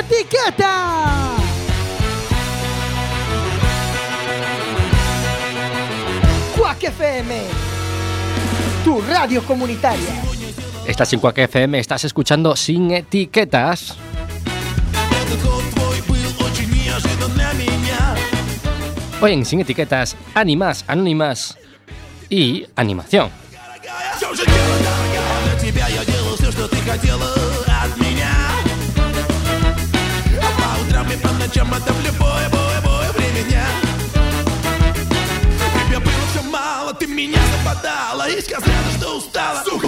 etiqueta. Quack FM, tu radio comunitaria. Estás en Quack FM, estás escuchando Sin Etiquetas. Hoy en Sin Etiquetas, animas, anónimas y animación. Это в любое, бое, бое время дня. Тебе было все мало, ты меня западала. И сказала, что устала. Сука,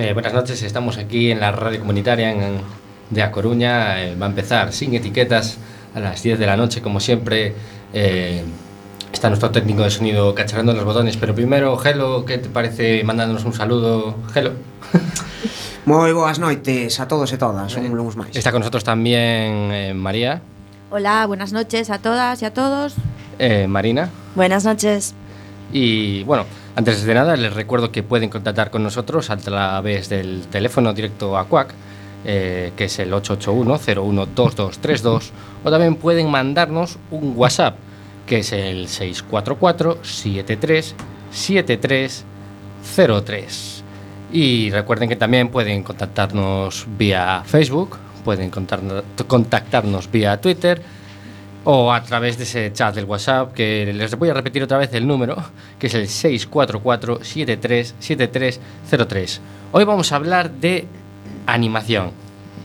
Eh, buenas noches, estamos aquí en la radio comunitaria en- de A Coruña. Eh, va a empezar sin etiquetas a las 10 de la noche, como siempre. Eh, está nuestro técnico de sonido cacharrando los botones, pero primero, Gelo, ¿qué te parece mandándonos un saludo? Gelo. Moi boas noites a todos e todas, un lunes máis. Está con nosotros también eh, María, Hola, buenas noches a todas y a todos. eh, Marina. Buenas noches. Y bueno, antes de nada les recuerdo que pueden contactar con nosotros a través del teléfono directo a CUAC, eh, que es el 881-012232, o también pueden mandarnos un WhatsApp, que es el 644-737303. Y recuerden que también pueden contactarnos vía Facebook, pueden contactarnos vía Twitter, o a través de ese chat del WhatsApp, que les voy a repetir otra vez el número, que es el 644-737303. Hoy vamos a hablar de animación.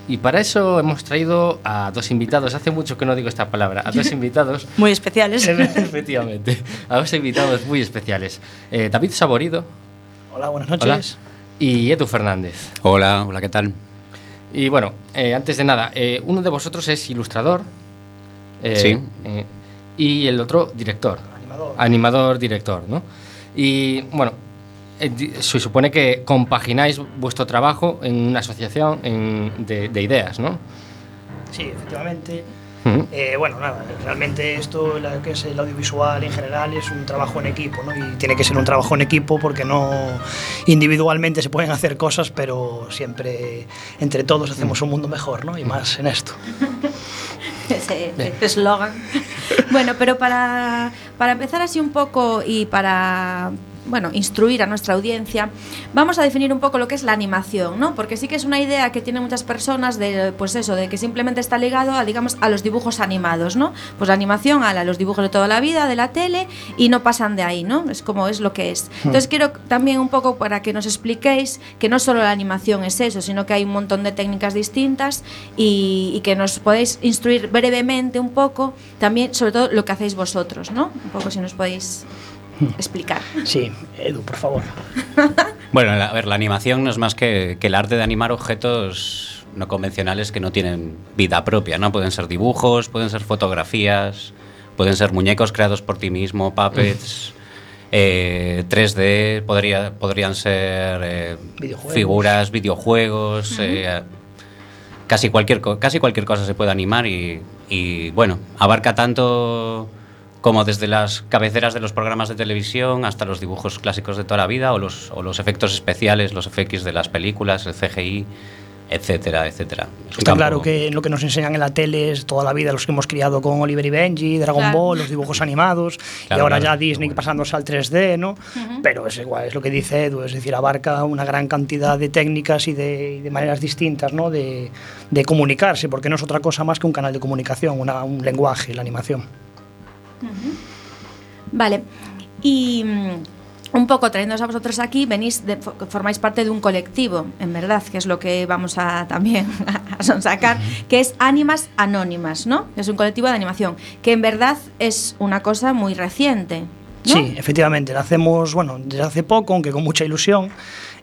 Y para eso hemos traído a dos invitados, hace mucho que no digo esta palabra, a dos invitados, Muy especiales. efectivamente, a dos invitados muy especiales. Eh, David Saborido Hola, buenas Hola. noches. y Edu Fernández. Hola, hola, ¿qué tal? Y bueno, eh, antes de nada, eh, uno de vosotros es ilustrador. Eh, Sí. eh, y el otro, director. Animador. Animador, director, ¿no? Y bueno, eh, se supone que compagináis vuestro trabajo en una asociación en- de, de ideas, ¿no? Sí, efectivamente. Eh, bueno, nada, realmente esto, la que es el audiovisual en general, es un trabajo en equipo, ¿no? Y tiene que ser un trabajo en equipo porque no individualmente se pueden hacer cosas, pero siempre entre todos hacemos un mundo mejor, ¿no? Y más en esto. Ese eslogan. bueno, pero para, para empezar así un poco y para bueno, instruir a nuestra audiencia, vamos a definir un poco lo que es la animación, ¿no? Porque sí que es una idea que tienen muchas personas de, pues eso, de que simplemente está ligado a, digamos, a los dibujos animados, ¿no? Pues la animación a la- los dibujos de toda la vida, de la tele, y no pasan de ahí, ¿no? Es como es lo que es. Entonces quiero también un poco para que nos expliquéis que no solo la animación es eso, sino que hay un montón de técnicas distintas y, y que nos podéis instruir brevemente un poco también sobre todo lo que hacéis vosotros, ¿no? Un poco si nos podéis explicar. Sí, Edu, por favor. Bueno, a ver, la animación no es más que, que el arte de animar objetos no convencionales que no tienen vida propia, ¿no? Pueden ser dibujos, pueden ser fotografías, pueden ser muñecos creados por ti mismo, puppets, eh, 3D, podría, podrían ser eh, Videojuegos. figuras, videojuegos, eh, casi, cualquier, casi cualquier cosa se puede animar y, y, bueno, abarca tanto como desde las cabeceras de los programas de televisión hasta los dibujos clásicos de toda la vida o los, o los efectos especiales, los FX de las películas, el CGI, etcétera, etcétera. Es Está claro que lo que nos enseñan en la tele es toda la vida los que hemos criado con Oliver y Benji, Dragon Claro. Ball, los dibujos animados, y Claro, ahora claro. ya Disney pasándose al 3D, ¿no? Pero es igual, es lo que dice Edu, es decir, abarca una gran cantidad de técnicas y de, y de maneras distintas, ¿no? De, de comunicarse, porque no es otra cosa más que un canal de comunicación, una- un lenguaje, la animación. Vale. Y mm, un poco trayéndoos a vosotros aquí, venís de, fo- formáis parte de un colectivo, en verdad, que es lo que vamos a también a sonsacar, que es Ánimas Anónimas, ¿no? Es un colectivo de animación, que en verdad es una cosa muy reciente. ¿no? Sí, efectivamente, la hacemos, bueno, desde hace poco, aunque con mucha ilusión.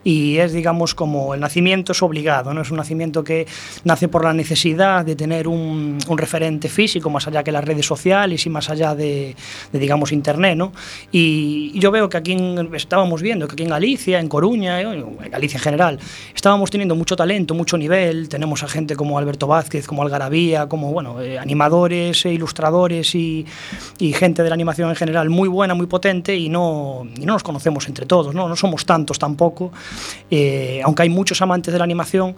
Y es, digamos, como el nacimiento es obligado, ¿no? Es un nacimiento que nace por la necesidad de tener un, un referente físico más allá que las redes sociales y más allá de, de, digamos, Internet, ¿no? Y yo veo que aquí en- estábamos viendo que aquí en Galicia, en Coruña, eh, en Galicia en general, estábamos teniendo mucho talento, mucho nivel, tenemos a gente como Alberto Vázquez, como Algarabía, como, bueno, eh, animadores, e ilustradores y, y gente de la animación en general muy buena, muy potente y no, y no nos conocemos entre todos, ¿no? No somos tantos tampoco, eh, aunque hay muchos amantes de la animación,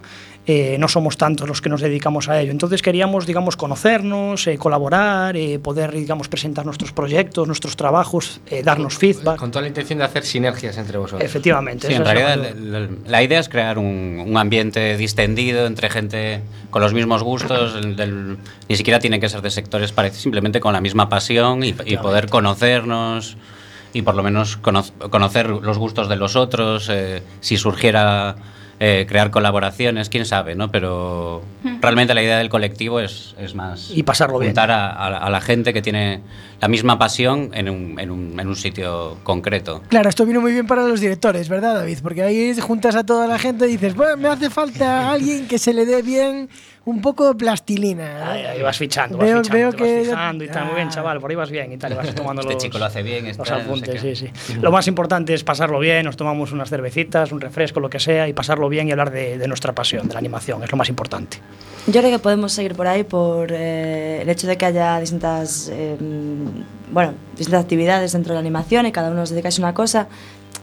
eh, no somos tantos los que nos dedicamos a ello. Entonces queríamos, digamos, conocernos, eh, colaborar, eh, poder, digamos, presentar nuestros proyectos, nuestros trabajos, eh, darnos feedback. Con toda la intención de hacer sinergias entre vosotros. Efectivamente. Sí, en realidad la, la- la idea es crear un, un ambiente distendido entre gente con los mismos gustos, del- ni siquiera tiene que ser de sectores parecidos, simplemente con la misma pasión y, y poder conocernos y por lo menos cono- conocer los gustos de los otros, eh, si surgiera eh, crear colaboraciones, quién sabe, ¿no? Pero realmente la idea del colectivo es, es más Y pasarlo bien. juntar a, a la- a la gente que tiene la misma pasión en un, en un- en un sitio concreto. Claro, esto vino muy bien para los directores, ¿verdad, David? Porque ahí juntas a toda la gente y dices, bueno, me hace falta alguien que se le dé bien un poco de plastilina. Ahí, ahí vas fichando, vas Veo- fichando, veo te vas que- fijando y tal, muy bien, Ah. chaval, por ahí vas bien y tal, y vas tomando Este los, chico lo hace bien, este los no sé apuntes, qué. sí, sí. Lo más importante es pasarlo bien, nos tomamos unas cervecitas, un refresco, lo que sea, y pasarlo bien y hablar de, de nuestra pasión, de la animación, es lo más importante. Yo creo que podemos seguir por ahí por eh, el hecho de que haya distintas, eh, bueno, distintas actividades dentro de la animación y cada uno se dedica a una cosa.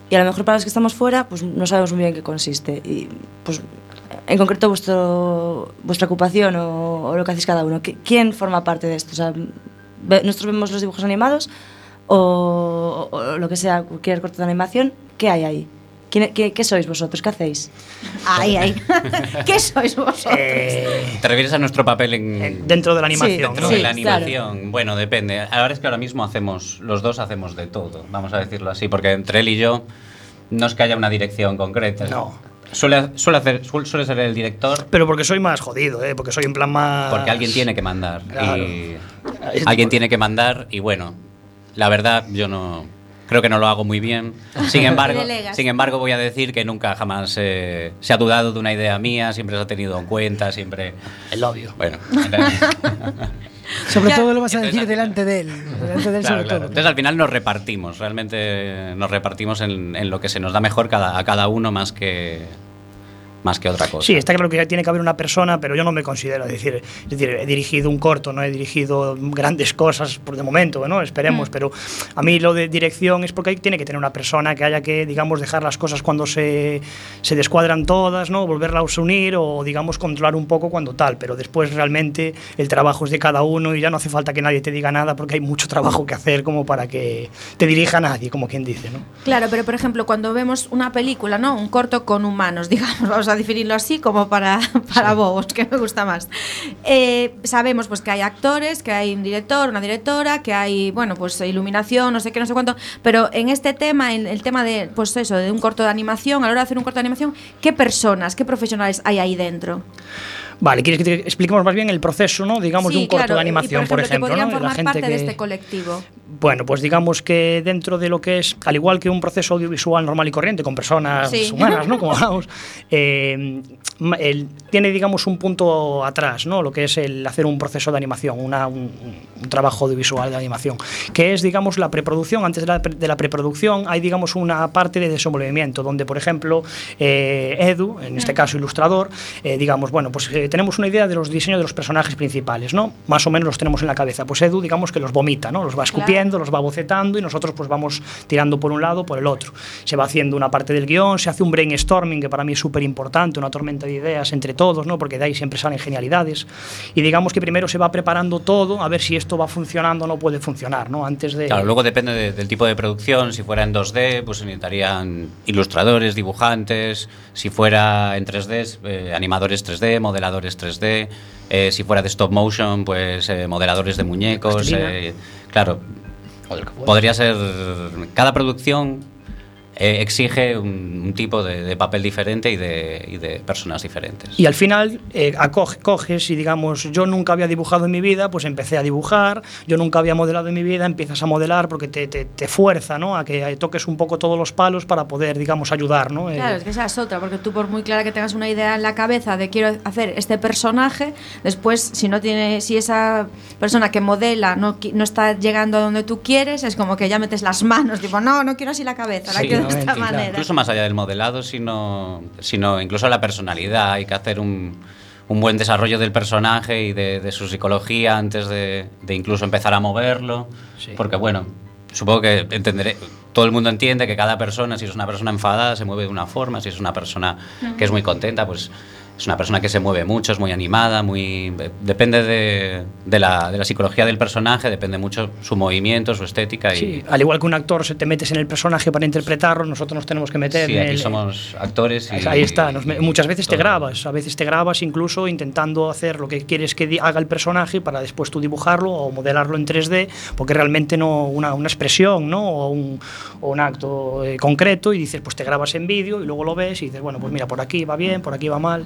Y a lo mejor para los que estamos fuera, pues no sabemos muy bien en qué consiste. Y pues en concreto vuestro, vuestra ocupación o, o lo que hacéis cada uno. ¿Qui- ¿Quién forma parte de esto? O sea, nosotros vemos los dibujos animados o, o lo que sea, cualquier corto de animación. ¿Qué hay ahí? ¿Quién- qué, qué sois vosotros? ¿Qué hacéis? Ay, ay. ¿Qué sois vosotros? Eh, ¿Te refieres a nuestro papel en, en- dentro de la animación, Sí, dentro ¿no? de sí. la claro. animación? Bueno, depende. Ahora es que ahora mismo hacemos, los dos hacemos de todo, vamos a decirlo así, porque entre él y yo no es que haya una dirección concreta. No. Suele, suele, hacer, suele, suele ser el director Pero porque soy más jodido, ¿eh? porque soy en plan más... porque alguien tiene que mandar. Claro. Y alguien por- tiene que mandar y bueno, la verdad yo no... Creo que no lo hago muy bien. Sin embargo, sin embargo voy a decir que nunca jamás eh, se ha dudado de una idea mía, siempre se ha tenido en cuenta, siempre... El obvio. Bueno, Sobre Ya. todo lo vas a decir delante de él. Delante de él Claro, sobre claro. todo. Entonces al final nos repartimos, realmente nos repartimos en, en lo que se nos da mejor cada, a cada uno más que, más que otra cosa. Sí, está claro que tiene que haber una persona, pero yo no me considero, es decir, es decir, he dirigido un corto, no he dirigido grandes cosas por de momento, ¿no? Esperemos, pero a mí lo de dirección es porque tiene que tener una persona que haya que, digamos, dejar las cosas cuando se, se descuadran todas, ¿no? Volverlas a unir o, digamos, controlar un poco cuando tal, pero después realmente el trabajo es de cada uno y ya no hace falta que nadie te diga nada porque hay mucho trabajo que hacer como para que te dirija nadie, como quien dice, ¿no? Claro, pero por ejemplo, cuando vemos una película, ¿no? Un corto con humanos, digamos, vamos a definirlo así como para, para bobos, que me gusta más. Eh, sabemos pues que hay actores, que hay un director, una directora, que hay, bueno, pues iluminación, no sé qué, no sé cuánto, pero en este tema, en el tema de, pues eso, de un corto de animación, a la hora de hacer un corto de animación, ¿qué personas, qué profesionales hay ahí dentro? Vale, ¿quieres que te expliquemos más bien el proceso, ¿no? digamos, de un corto de y, animación, por ejemplo, que podrían ¿no? De la gente parte de que- este colectivo. Bueno, pues digamos que dentro de lo que es, al igual que un proceso audiovisual normal y corriente, con personas Sí. humanas, ¿no? Como eh, ma- el- tiene, digamos, un punto atrás, ¿no? Lo que es el hacer un proceso de animación, una- un, un trabajo audiovisual de animación, que es, digamos, la preproducción. Antes de la, de la preproducción hay, digamos, una parte de desenvolvimiento, donde, por ejemplo, eh, Edu, en este caso ilustrador, eh, digamos, bueno, pues eh, tenemos una idea de los diseños de los personajes principales, ¿no? Más o menos los tenemos en la cabeza. Pues Edu, digamos que los vomita, ¿no? Los va escupiendo, los va bocetando y nosotros pues vamos tirando por un lado, por el otro. Se va haciendo una parte del guion, se hace un brainstorming, que para mí es súper importante, una tormenta de ideas entre todos, ¿no? Porque de ahí siempre salen genialidades. Y digamos que primero se va preparando todo a ver si esto va funcionando o no puede funcionar, ¿no? Antes de... Claro, luego depende de- del tipo de producción. Si fuera en 2D, pues necesitarían ilustradores, dibujantes. Si fuera en 3D, eh, animadores 3D, modeladores 3D. Eh, si fuera de stop motion, pues eh, modeladores de muñecos. Claro, podría ser. Cada producción eh, exige un, un tipo de, de papel diferente y de, y de personas diferentes. Y al final eh, acoge- coges y digamos, yo nunca había dibujado en mi vida, pues empecé a dibujar, yo nunca había modelado en mi vida, empiezas a modelar porque te, te, te fuerza ¿no? a que toques un poco todos los palos para poder, digamos, ayudar. ¿no? Eh, Claro, es que esa es otra, porque tú por muy clara que tengas una idea en la cabeza de quiero hacer este personaje, después si no tiene, si esa persona que modela no, no está llegando a donde tú quieres, es como que ya metes las manos, tipo, no, no quiero así la cabeza, la Sí, quiero de esta claro. manera. Incluso más allá del modelado, sino, sino incluso la personalidad. Hay que hacer un, un buen desarrollo del personaje y de, de su psicología antes de, de incluso empezar a moverlo. Porque, bueno, supongo que entenderé. Todo el mundo entiende que cada persona, si es una persona enfadada, se mueve de una forma. Si es una persona que es muy contenta, pues es una persona que se mueve mucho, es muy animada, muy depende de, de la, de la psicología del personaje, depende mucho su movimiento, su estética. Sí, y, al igual que un actor se te metes en el personaje para interpretarlo, nosotros nos tenemos que meter Sí, en aquí el- somos actores. Y, Ahí está, nos me- muchas veces te todo. grabas, a veces te grabas incluso intentando hacer lo que quieres que haga el personaje para después tú dibujarlo o modelarlo en 3D, porque realmente no una, una expresión ¿no? o, un, o un acto eh, concreto y dices, pues te grabas en vídeo y luego lo ves y dices, bueno, pues mira, por aquí va bien, por aquí va mal.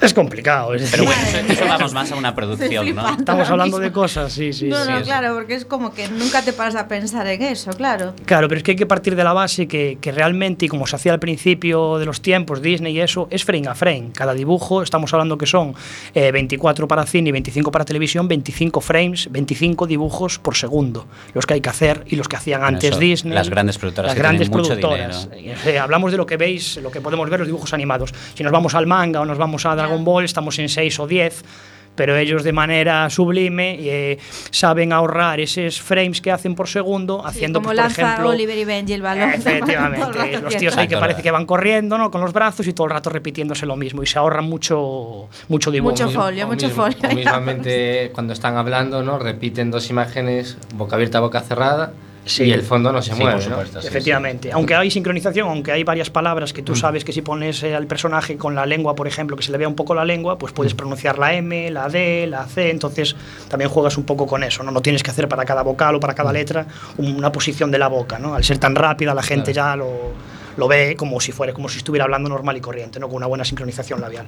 Es complicado, es Pero bueno, eso, eso vamos más a una producción, ¿no? estamos hablando de cosas, sí, sí. no, sí. no, es- claro, porque es como que nunca te paras a pensar en eso, claro. Claro, pero es que hay que partir de la base que, que realmente, y como se hacía al principio de los tiempos, Disney y eso, es frame a frame. Cada dibujo, estamos hablando que son eh, 24 para cine y 25 para televisión, 25 frames, 25 dibujos por segundo, los que hay que hacer y los que hacían Bueno, antes eso, Disney. las grandes productoras Las que grandes mucho productoras. Eh, hablamos de lo que veis, lo que podemos ver los dibujos animados. Si nos vamos al manga o nos vamos a Dragon Ball, estamos en 6 o 10 pero ellos de manera sublime eh, saben ahorrar esos frames que hacen por segundo, Sí, haciendo, como pues, por lanza ejemplo, Oliver y Benji el balón. el Efectivamente, los tíos ahí que parece que van corriendo ¿no? con los brazos y todo el rato repitiéndose lo mismo y se ahorran mucho, mucho dibujo. Mucho folio, O mucho mismo- folio. o mismamente cuando están hablando, ¿no? Repiten dos imágenes, boca abierta, boca cerrada, Sí. y el fondo no se Sí, mueve, por ¿no? supuesto, Efectivamente, aunque hay sincronización, aunque hay varias palabras que Mm. tú sabes que si pones al personaje con la lengua, por ejemplo, que se le vea un poco la lengua, pues Mm. puedes pronunciar la M, la D, la C, entonces también juegas un poco con eso, ¿no? No tienes que hacer para cada vocal o para Mm. cada letra una posición de la boca, ¿no? Al ser tan rápida, la gente ya lo, lo ve como si fuera, como si estuviera hablando normal y corriente, ¿no? Con una buena sincronización labial.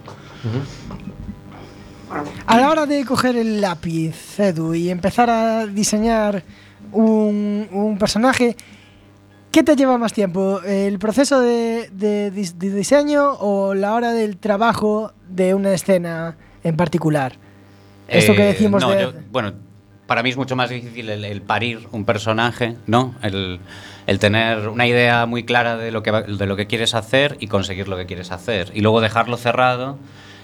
A la hora de coger el lápiz, Edu, y empezar a diseñar un, un personaje, ¿qué te lleva más tiempo? ¿El proceso de, de dis- de diseño o la hora del trabajo de una escena en particular? Esto que Eh, decimos no, de... yo- bueno, para mí es mucho más difícil el, el parir un personaje, ¿no? El, el tener una idea muy clara de lo, que va- de lo que quieres hacer y conseguir lo que quieres hacer. Y luego dejarlo cerrado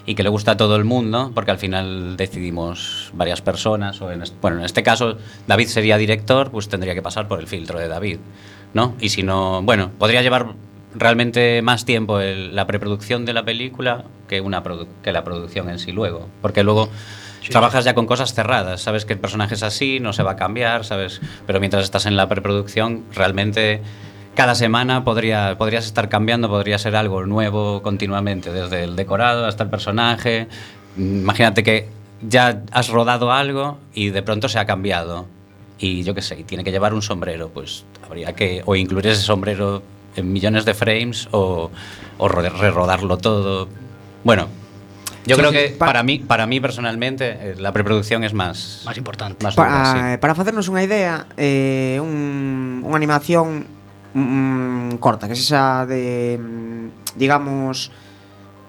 y que le guste a todo el mundo, porque al final decidimos varias personas, o en este, bueno, en este caso David sería director, pues tendría que pasar por el filtro de David, ¿no? Y si no, bueno, podría llevar realmente más tiempo el- la preproducción de la película que, una que la producción en sí luego, porque luego trabajas ya con cosas cerradas, sabes que el personaje es así, no se va a cambiar, sabes, pero mientras estás en la preproducción realmente cada semana podría, podrías estar cambiando, podría ser algo nuevo continuamente, desde el decorado hasta el personaje. Imagínate que ya has rodado algo y de pronto se ha cambiado. Y yo qué sé, y tiene que llevar un sombrero, pues habría que o incluir ese sombrero en millones de frames o, o ro- rerodarlo todo. Bueno, yo Sí, creo sí, que pa- para mí, para mí personalmente, eh, la preproducción es más, Más importante. más dura, Para, sí. para facernos unha idea, eh, un, unha animación Mm, mm, corta, que sexa de, mm, digamos,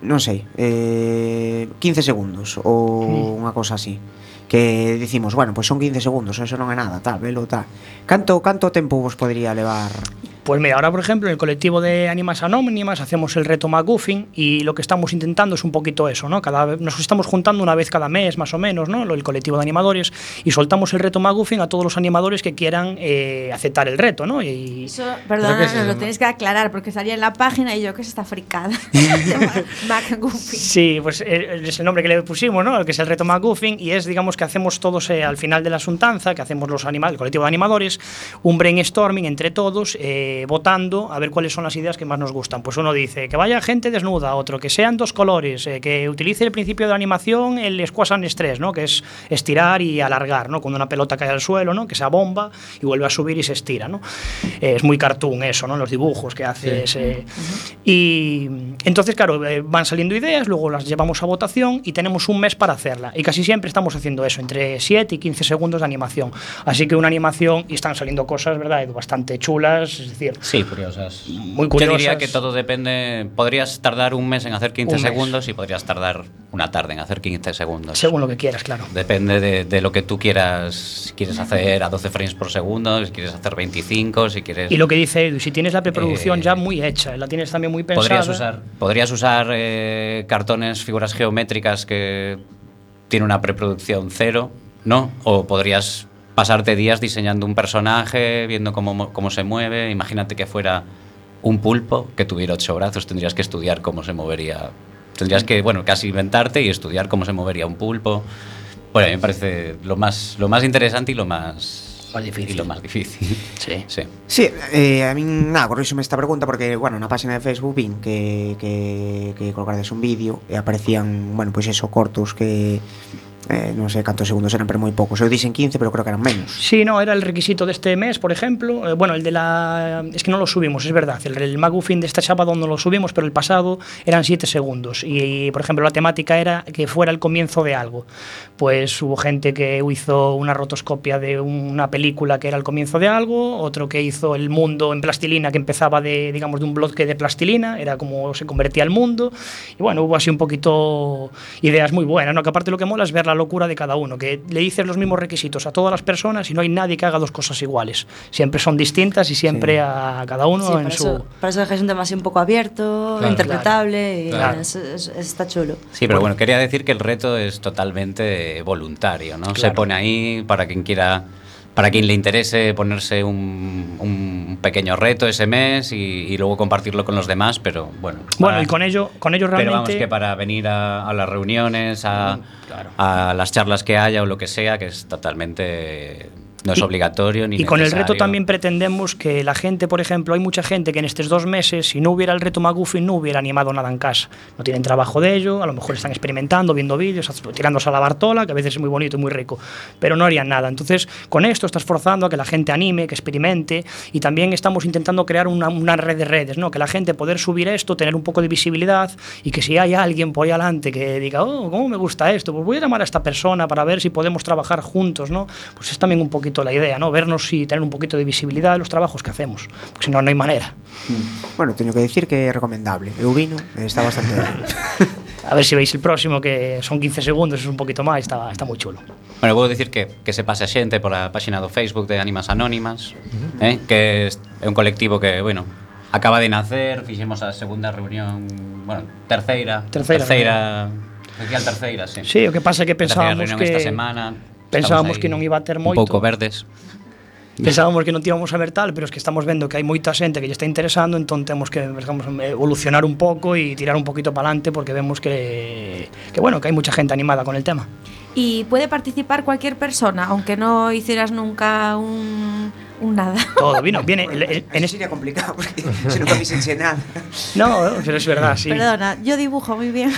non sei, eh, 15 segundos ou mm. unha cosa así que dicimos, bueno, pois pues son 15 segundos, eso non é nada, tal, velo, tal. Canto canto tempo vos podría levar? Pues mira, ahora por ejemplo en el colectivo de Ánimas Anónimas hacemos el reto McGuffin y lo que estamos intentando es un poquito eso, ¿no? Cada vez, nos estamos juntando una vez cada mes más o menos, ¿no? Lo- El colectivo de animadores y soltamos el reto McGuffin a todos los animadores que quieran eh, aceptar el reto, ¿no? Y, Eso, perdona, Creo que es nos lo tenéis que aclarar porque salía en la página y yo que es esta fricada. Goofy. Sí, pues eh, es el nombre que le pusimos, ¿no? El que es el reto McGuffin y es, digamos, que hacemos todos eh, al final de la asuntanza, que hacemos los animales, el colectivo de animadores, un brainstorming entre todos, eh, eh, votando a ver cuáles son las ideas que más nos gustan. Pues uno dice que vaya gente desnuda, otro que sean dos colores, eh, que utilice el principio de la animación el squash and stress, ¿no? que es estirar y alargar, ¿no? cuando una pelota cae al suelo, ¿no? que esa bomba y vuelve a subir y se estira. ¿no? Eh, es muy cartoon eso, ¿no? los dibujos que hace ese- Y entonces, claro, van saliendo ideas, luego las llevamos a votación y tenemos un mes para hacerla. Y casi siempre estamos haciendo eso, entre 7 y 15 segundos de animación. Así que una animación, y están saliendo cosas, ¿verdad? Bastante chulas, es decir, Sí, curiosas. Muy Yo diría curiosas. que todo depende. Podrías tardar un mes en hacer 15 Un mes. segundos y podrías tardar una tarde en hacer 15 segundos. según lo que quieras, claro. Depende de, de lo que tú quieras. Si quieres hacer a 12 frames por segundo, si quieres hacer 25, si quieres. Y lo que dice Edu, si tienes la preproducción Eh, ya muy hecha, la tienes también muy pensada. Podrías usar, podrías usar eh, cartones, figuras geométricas que tienen una preproducción cero, ¿no? O podrías pasarte días diseñando un personaje, viendo cómo, mo- cómo se mueve. Imagínate que fuera un pulpo que tuviera ocho brazos, tendrías que estudiar cómo se movería. Tendrías que, bueno, casi inventarte y estudiar cómo se movería un pulpo. Bueno, a mí me parece lo más, lo más interesante y lo más, Más difícil. Y lo más difícil. Sí. sí. Sí, eh, a min nada, corríxome esta pregunta porque, bueno, na página de Facebook vin que, que, que un vídeo e aparecían, bueno, pois eso, cortos que eh, non sei cantos segundos eran, pero moi poucos. Eu dixen 15, pero creo que eran menos. Sí, no, era el requisito de este mes, por ejemplo. Eh, bueno, el de la. Es que no lo subimos, es verdad. El, el Magufin de esta sábado no lo subimos, pero el pasado eran 7 segundos. Y, por ejemplo, la temática era que fuera el comienzo de algo. Pues hubo gente que hizo una rotoscopia de una película que era el comienzo de algo, otro que hizo el mundo en plastilina que empezaba de, digamos, de un bloque de plastilina, era como se convertía el mundo. Y bueno, hubo así un poquito ideas muy buenas, ¿no? Que aparte lo que mola es ver la locura de cada uno, que le dices los mismos requisitos a todas las personas y no hay nadie que haga dos cosas iguales. Siempre son distintas y siempre a cada uno Sí, en para, su... eso, para eso dejáis un tema así un poco abierto, Claro, interpretable, y claro. es- es- está chulo. Sí, pero bueno, quería decir que el reto es totalmente voluntario, ¿no? Se pone ahí para quien quiera, para quien le interese ponerse un, un pequeño reto ese mes y, y luego compartirlo con los demás, pero bueno. Bueno, para- y con ello, con ello Pero realmente... vamos, que para venir a, a las reuniones, a, Claro. a las charlas que haya o lo que sea, que es totalmente... No es Y- obligatorio ni Y con el reto necesario. también pretendemos que la gente, por ejemplo, hay mucha gente que en estos dos meses, si no hubiera el reto Maguffin, no hubiera animado nada en casa. No tienen trabajo de ello, a lo mejor están experimentando, viendo vídeos, tirándose a la Bartola, que a veces es muy bonito y muy rico, pero no harían nada. Entonces, con esto estás forzando a que la gente anime, que experimente, y también estamos intentando crear una, una red de redes, ¿no? Que la gente poder subir esto, tener un poco de visibilidad, y que si hay alguien por ahí adelante que diga, oh, ¿cómo me gusta esto? Pues voy a llamar a esta persona para ver si podemos trabajar juntos, ¿no? Pues es también un poquito poquito la idea, ¿no? Vernos y tener un poquito de visibilidade los trabajos que hacemos, porque senón non hai maneira. manera. Mm. Bueno, teño que decir que é recomendable. Eu vino, está bastante ben. A ver si veis el próximo que son 15 segundos, es un poquito máis, está, está moi chulo. Bueno, vou dicir que, que se pase a xente pola páxina do Facebook de Ánimas Anónimas, uh -huh. eh, que é un colectivo que, bueno, acaba de nacer, fixemos a segunda reunión, bueno, terceira, terceira, terceira, terceira Especial terceira, sí. Sí, o que pasa é que pensábamos que esta semana pensábamos que non iba a ter un moito. pouco verdes. Pensábamos que non tíamos a ver tal, pero es que estamos vendo que hai moita xente que lle está interesando, entón temos que digamos, evolucionar un pouco e tirar un poquito para adelante porque vemos que, que bueno, que hai mucha gente animada con el tema. Y puede participar cualquier persona, aunque no hicieras nunca un, un nada. Todo vino, viene el- el- en En es- sería complicado, porque se nunca dixen nada. No, pero es verdad, sí. Perdona, yo dibujo muy bien.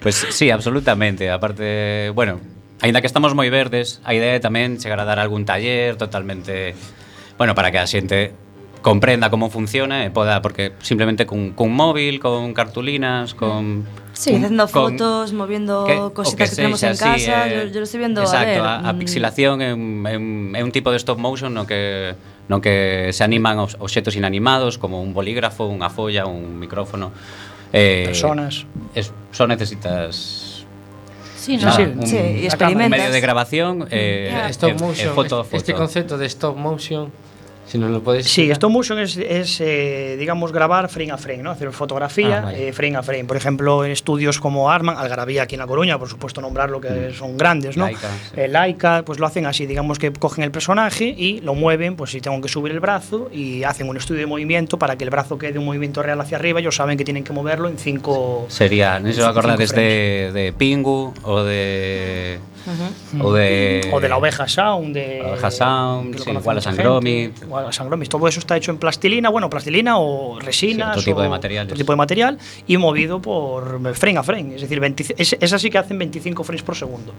Pues sí, absolutamente. Aparte, bueno, Ainda que estamos moi verdes, a idea é tamén chegar a dar algún taller totalmente... Bueno, para que a xente comprenda como funciona e poda, porque simplemente cun, cun móvil, con cartulinas, con... Sí, facendo fotos, moviendo que, cositas que, que tenemos en casa, eh, yo, yo lo estoy viendo exacto, a ver... a, a mm. pixelación é un, é, un, é un tipo de stop motion no que no que se animan os obxetos inanimados como un bolígrafo, unha folla, un micrófono. Eh, Personas. Es, só necesitas Sí, no? sí, un, sí, experimentas. Un medio de grabación, mm. eh, yeah. stop eh, motion, foto, foto. este concepto de stop motion si nos lo podéis Sí, stop motion es, es, eh, digamos, grabar frame a frame, ¿no? Hacer fotografía Ah, eh, frame a frame. Por ejemplo, en estudios como Arman, Algarabía aquí en La Coruña, por supuesto nombrarlo que son grandes, ¿no? Laika, sí. Eh, Laika, pues lo hacen así, digamos que cogen el personaje y lo mueven, pues si tengo que subir el brazo y hacen un estudio de movimiento para que el brazo quede un movimiento real hacia arriba, ellos saben que tienen que moverlo en cinco... Sería, no sé si os Cinco acordades frames. de, de Pingu o de o de o de la oveja Sound, de... La oveja Sound, lo sí, Wallace and Gromit. A San Gromis. Todo eso está hecho en plastilina, bueno, plastilina o resinas. Sí, otro tipo o de materiales. otro tipo de material y movido por frame a frame. Es decir, 20 es, es así que hacen 25 frames por segundo.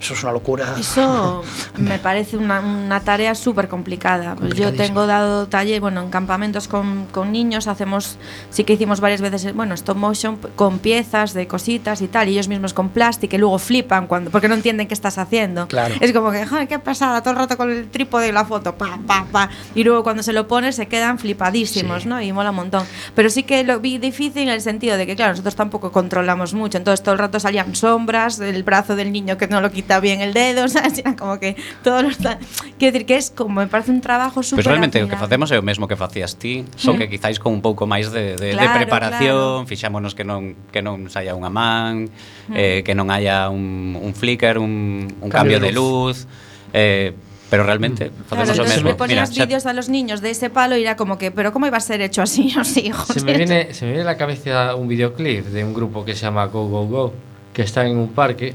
Eso es una locura. Eso me parece una, una tarea súper complicada. Pues yo tengo dado taller, bueno, en campamentos con, con niños, hacemos, sí que hicimos varias veces, bueno, stop motion con piezas de cositas y tal, y ellos mismos con plástico, y luego flipan cuando, porque no entienden qué estás haciendo. Claro. Es como que, "Joder, qué pasada, todo el rato con el trípode y la foto, pa, pa, pa. Y luego cuando se lo pones se quedan flipadísimos, ¿no? Y mola un montón. Pero sí que lo vi difícil en el sentido de que, claro, nosotros tampoco controlamos mucho, entonces todo el rato salían sombras, el brazo del niño que no lo quita bien el dedo, ¿sabes? Era como que todo lo está... Quiero decir que es como, me parece un trabajo súper Pois realmente o que afinado. facemos é o mesmo que facías ti, só que quizáis con un pouco máis de, de, de Claro, preparación, fixámonos que non que non saia unha man, eh, que non haya un, un flicker, un, un cambio, Cambio de de luz, eh, pero realmente Claro, facemos o entonces le ponías vídeos a los niños de ese palo y era como que, pero ¿cómo iba a ser hecho así? Los hijos. Se me, viene, se me viene a la cabeza un videoclip de un grupo que se llama Go Go Go, que está en un parque,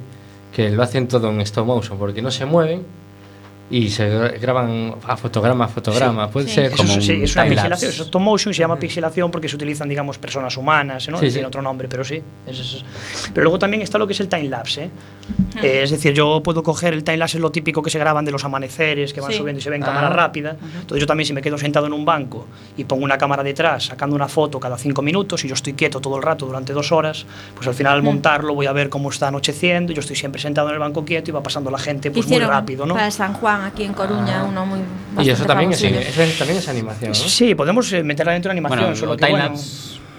que lo hacen todo en stop motion, porque no se mueven y se gra- graban a fotograma a fotograma. Puede Sí. ser Eso, como es- un sí, es una pixelación. Eso, stop motion se llama pixelación porque se utilizan, digamos, personas humanas, ¿no? Sí, sí. Tiene otro nombre, pero sí. es- es- Pero luego también está lo que es el timelapse. ¿eh? Eh, es decir, yo puedo coger el timelapse, es lo típico que se graban de los amaneceres, que van Sí. subiendo y se ve en Ah. cámara rápida. Entonces yo también si me quedo sentado en un banco y pongo una cámara detrás, sacando una foto cada cinco minutos y yo estoy quieto todo el rato durante dos horas, pues al final al montarlo voy a ver cómo está anocheciendo, yo estoy siempre sentado en el banco quieto y va pasando la gente pues muy rápido, ¿no? Para San Juan, aquí en Coruña, ah. uno muy... Y eso también, es, eso también es animación, ¿no? Sí, podemos eh, meterla dentro de animación, bueno, solo que bueno,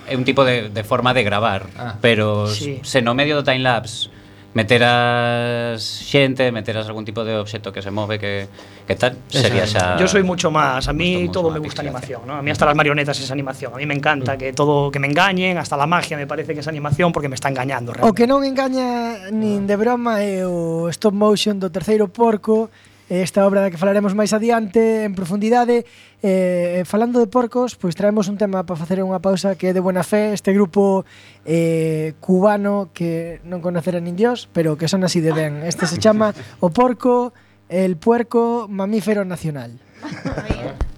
é un tipo de, de forma de gravar, ah. pero sí. se no medio do time lapse meteras xente, meteras algún tipo de obxecto que se move que que tal, sería xa Yo soy mucho más, a mí todo me gusta animación, ¿no? A mí hasta las marionetas es animación. A mí me encanta mm. que todo que me engañen, hasta la magia me parece que es animación porque me está engañando realmente. O que non engaña nin de broma é o stop motion do terceiro porco esta obra da que falaremos máis adiante en profundidade. Eh, eh falando de porcos, pois traemos un tema para facer unha pausa que é de buena fe, este grupo eh, cubano que non conocerá nin Dios, pero que son así de ben. Este se chama O Porco, el Puerco, Mamífero Nacional.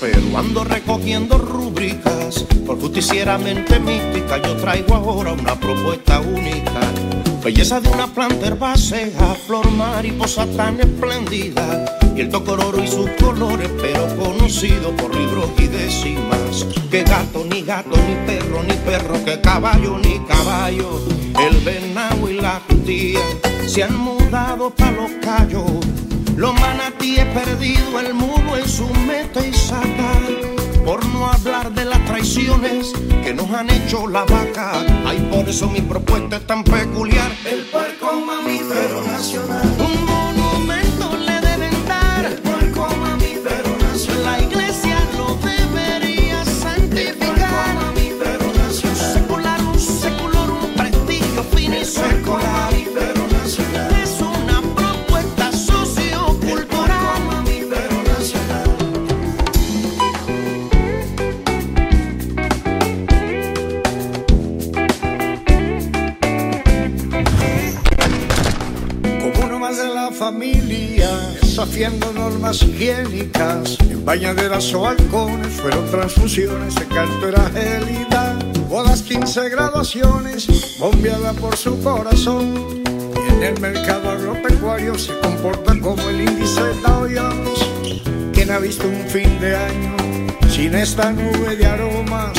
pero ando recogiendo rúbricas. Por justicieramente mística, yo traigo ahora una propuesta única. Belleza de una planta herbácea, flor mariposa tan espléndida. Y el tocororo y sus colores, pero conocido por libros y décimas. Que gato, ni gato, ni perro, ni perro, que caballo, ni caballo. El venado y la tía se han mudado para los callos. Los manatíes perdido, el mudo en su meta y saca. Por no hablar de las traiciones que nos han hecho la vaca. Ay, por eso mi propuesta es tan peculiar. El puerco mamífero nacional. Higiénicas, en bañaderas o balcones, fueron transfusiones de cartera gélida, bodas, 15 graduaciones, bombeada por su corazón, y en el mercado agropecuario se comporta como el índice Dow Jones, quien ha visto un fin de año sin esta nube de aromas.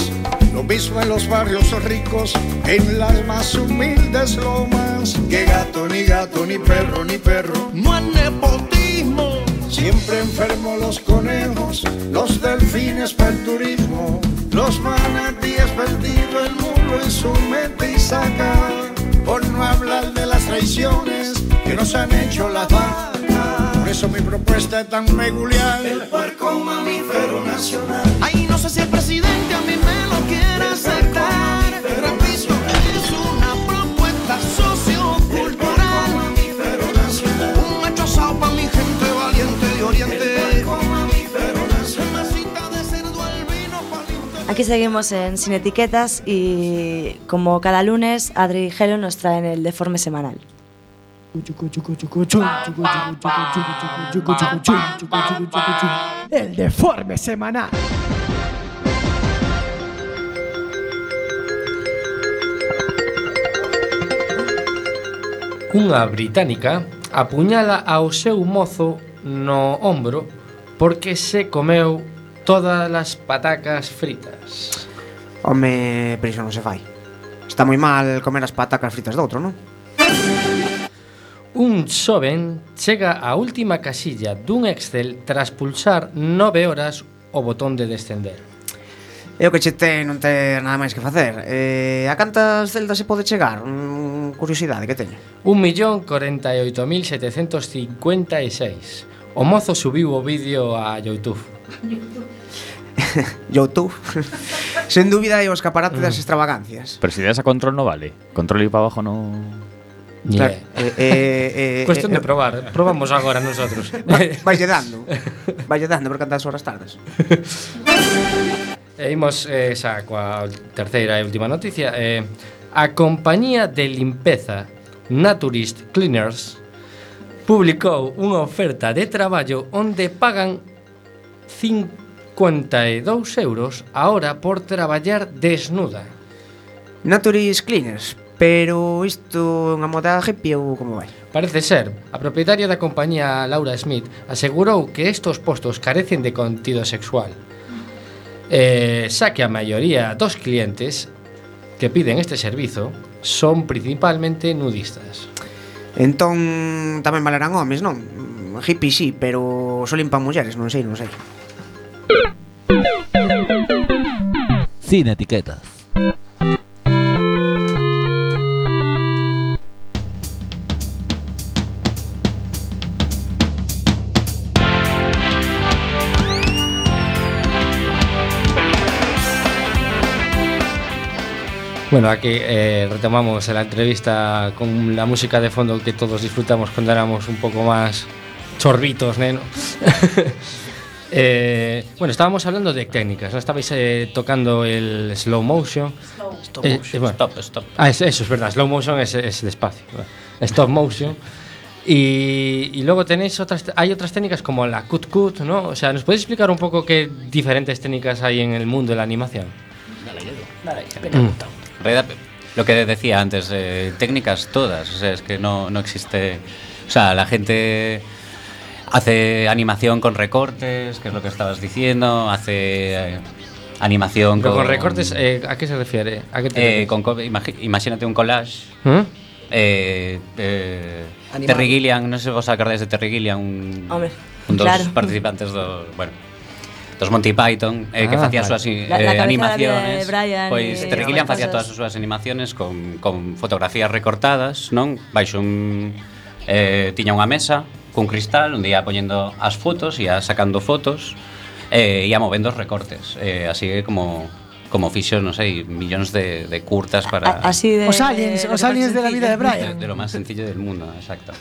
Lo mismo en los barrios ricos, en las más humildes lomas. Que gato, ni gato, ni perro, ni perro. No es. Siempre enfermos los conejos, los delfines para el turismo. Los manatíes perdido el mundo en su mente y saca. Por no hablar de las traiciones que nos han hecho las vacas. Por eso mi propuesta es tan peculiar. El puerco mamífero nacional. Ay, no sé si el presidente a mí me lo quiere aceptar. Repito, Aquí seguimos en Sin Etiquetas y como cada lunes, Adri y Gelo nos traen el deforme semanal. El deforme semanal. Unha británica apuñala ao seu mozo no ombro porque se comeu todas as patacas fritas. Home, pero iso non se fai. Está moi mal comer as patacas fritas de outro, non? Un xoven chega á última casilla dun Excel tras pulsar nove horas o botón de descender. É o que che ten non ten nada máis que facer. Eh, a cantas celdas se pode chegar? Mm, curiosidade que teño. 1.048.756. O mozo subiu o vídeo a Youtube. Youtube. Sen dúbida é o escaparate das mm. extravagancias. Pero se das a control no vale. Control ir para abajo no... Claro. Eh, eh, eh, Cuestión de eh, probar. Probamos agora nosotros. Vai dando. Vai dando porque andas horas tardas. E imos eh, xa coa terceira e última noticia. Eh, a compañía de limpeza Naturist Cleaners publicou unha oferta de traballo onde pagan 52 euros a hora por traballar desnuda. Naturis Cleaners, pero isto é unha moda hippie ou como vai? Parece ser. A propietaria da compañía Laura Smith asegurou que estos postos carecen de contido sexual. Eh, xa que a maioría dos clientes que piden este servizo son principalmente nudistas. Entón tamén valerán homes, non? Hippie sí, pero só limpan mulleres, non sei, non sei. Sin etiquetas. Bueno, aquí eh, retomamos la entrevista con la música de fondo que todos disfrutamos cuando éramos un poco más chorbitos, neno. Eh, bueno, estábamos hablando de técnicas, ¿no? Estabais eh, tocando el slow motion. Stop Eh, motion. eh, bueno. Stop, stop. Ah, es- eso es verdad, slow motion es, es despacio. Stop motion. Y, y luego tenéis otras, hay otras técnicas como la cut cut, ¿no? O sea, ¿nos podéis explicar un poco qué diferentes técnicas hay en el mundo de la animación? En realidad, lo que decía antes, eh, técnicas todas, o sea, es que no, no existe... O sea, la gente Hace animación con recortes, que es lo que estabas diciendo, hace eh, animación Pero con... con recortes, eh, ¿a qué se refiere? ¿A qué te eh, con co- imagi- imagínate un collage. ¿Mm? ¿Eh? Eh, eh, Terry Gilliam, non sei si vos acordáis de Terry Gilliam, un, un dos claro. participantes do, bueno, dos Monty Python, eh, que Ah, facía vale. as súas eh, La- cabeza de animaciones. Eh, Brian pois e Terry Gilliam facía todas as súas animaciones con, con fotografías recortadas, non? Baixo un eh, tiña unha mesa cun cristal onde ia poñendo as fotos, ia sacando fotos, e eh, ia movendo os recortes. Eh, así que como como fixo, non sei, millóns de, de curtas para... A, así de, os aliens, de, os aliens de, de la vida de Brian. De, de lo máis sencillo del mundo, exacto.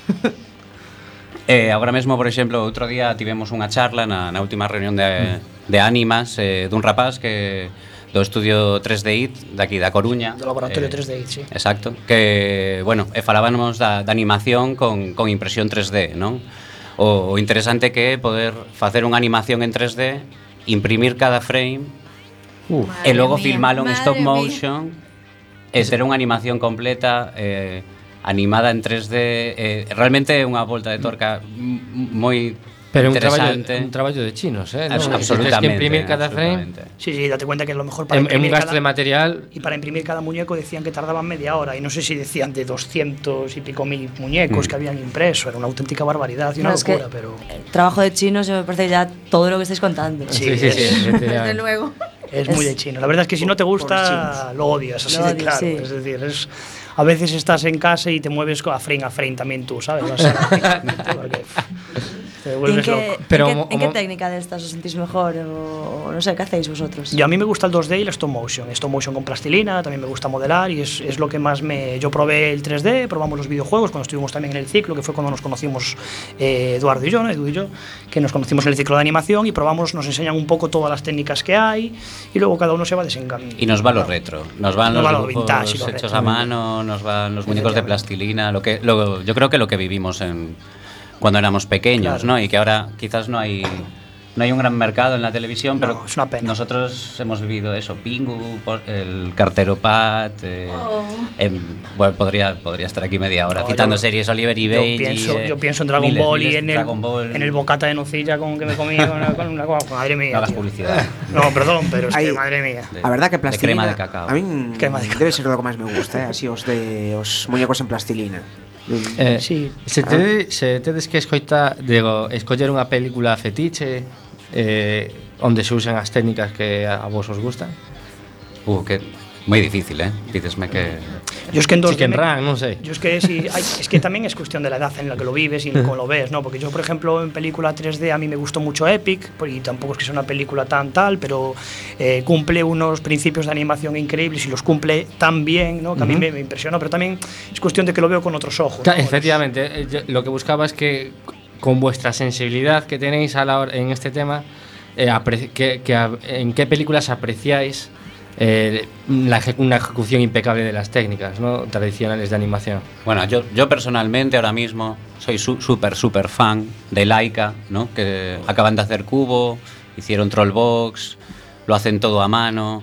eh, agora mesmo, por exemplo, outro día tivemos unha charla na, na última reunión de, de ánimas eh, dun rapaz que do estudio 3D IT daqui da Coruña. Do laboratorio eh, 3D IT, sí. Exacto, que, bueno, e falábamos da, da animación con, con impresión 3D, non? O, o interesante que é poder facer unha animación en 3D, imprimir cada frame, uh. e logo mía, filmalo en stop motion, mía. e ser unha animación completa, eh, animada en 3D, eh, realmente é unha volta de torca moi Pero un interesante un traballo de chinos, ¿eh? Abs- ¿no? Absolutamente que imprimir cada frame. Sí, sí, date cuenta que a lo mejor para en, en un imprimir gasto cada- de material. Y para imprimir cada muñeco decían que tardaban media hora y no sé si decían de 200 y pico mil muñecos Mm. que habían impreso. Era una auténtica barbaridad y una No, es que locura, pero el trabajo de chinos, yo me parece ya todo lo que estáis contando. Sí, sí, sí. es- Desde luego. es muy Es- de chino. La verdad es que si no te gusta, lo odias, así Lo de claro. sí. Es decir, es, a veces estás en casa y te mueves a frame a frame también tú, ¿sabes? Vas a- Te ¿Y en vuelves qué, loco. en Pero qué- mo- en qué técnica de estas os sentís mejor? O, no sé, ¿qué hacéis vosotros? Yo a mí me gusta el 2D y el stop motion. Stop motion con plastilina, también me gusta modelar y es, es lo que más me... Yo probé el 3D, probamos los videojuegos cuando estuvimos también en el ciclo, que fue cuando nos conocimos eh, Eduardo y yo, ¿no? Edu y yo, que nos conocimos en el ciclo de animación y probamos, nos enseñan un poco todas las técnicas que hay y luego cada uno se va desenganando. Y nos va lo retro, nos van Nos los va vintage hechos retro. a mano, nos van los muñecos de plastilina, lo que lo- yo creo que lo que vivimos en cuando éramos pequeños, claro. ¿no? Y que ahora quizás no hay no hay un gran mercado en la televisión, no, pero es una pena. nosotros hemos vivido eso, Pingu, el cartero Pat, eh, oh. eh, bueno, podría, podría estar aquí media hora no, citando yo, series Oliver y Benji. Yo pienso, eh, yo pienso en Dragon miles, Ball y en el, Ball. en el bocata de nocilla con que me comí con una, con una, madre mía. No hagas publicidad. no, perdón, pero es que madre mía. De, la verdad que plastilina. De crema de cacao. A mí crema de cacao. debe ser lo que más me gusta, eh, así os de os muñecos en plastilina. Eh, eh, sí. se, tedes, se tedes que escoita, digo, escoller unha película fetiche eh, onde se usan as técnicas que a vos os gustan? Uh, que moi difícil, eh? Dícesme que Yo es que en 2D Chicken Run, non sei. Yo es que sí, hay- es que también es cuestión de la edad en la que lo vives y cómo lo ves, ¿no? Porque yo, por ejemplo, en película 3D a mí me gustó mucho Epic, por- y tampoco es que sea una película tan tal, pero eh, cumple unos principios de animación increíbles y los cumple tan bien, ¿no? Que a mí me, me impresionó, pero también es cuestión de que lo veo con otros ojos. ¿no? Efectivamente, eh, lo que buscaba es que con vuestra sensibilidad que tenéis a la en este tema, eh, que, que en qué películas apreciáis eh, la una ejecución impecable de las técnicas ¿no? tradicionales de animación. Bueno, yo, personalmente ahora mismo soy su- súper, súper fan de Laika, ¿no? Que acaban de hacer Cubo, hicieron Trollbox, lo hacen todo a mano.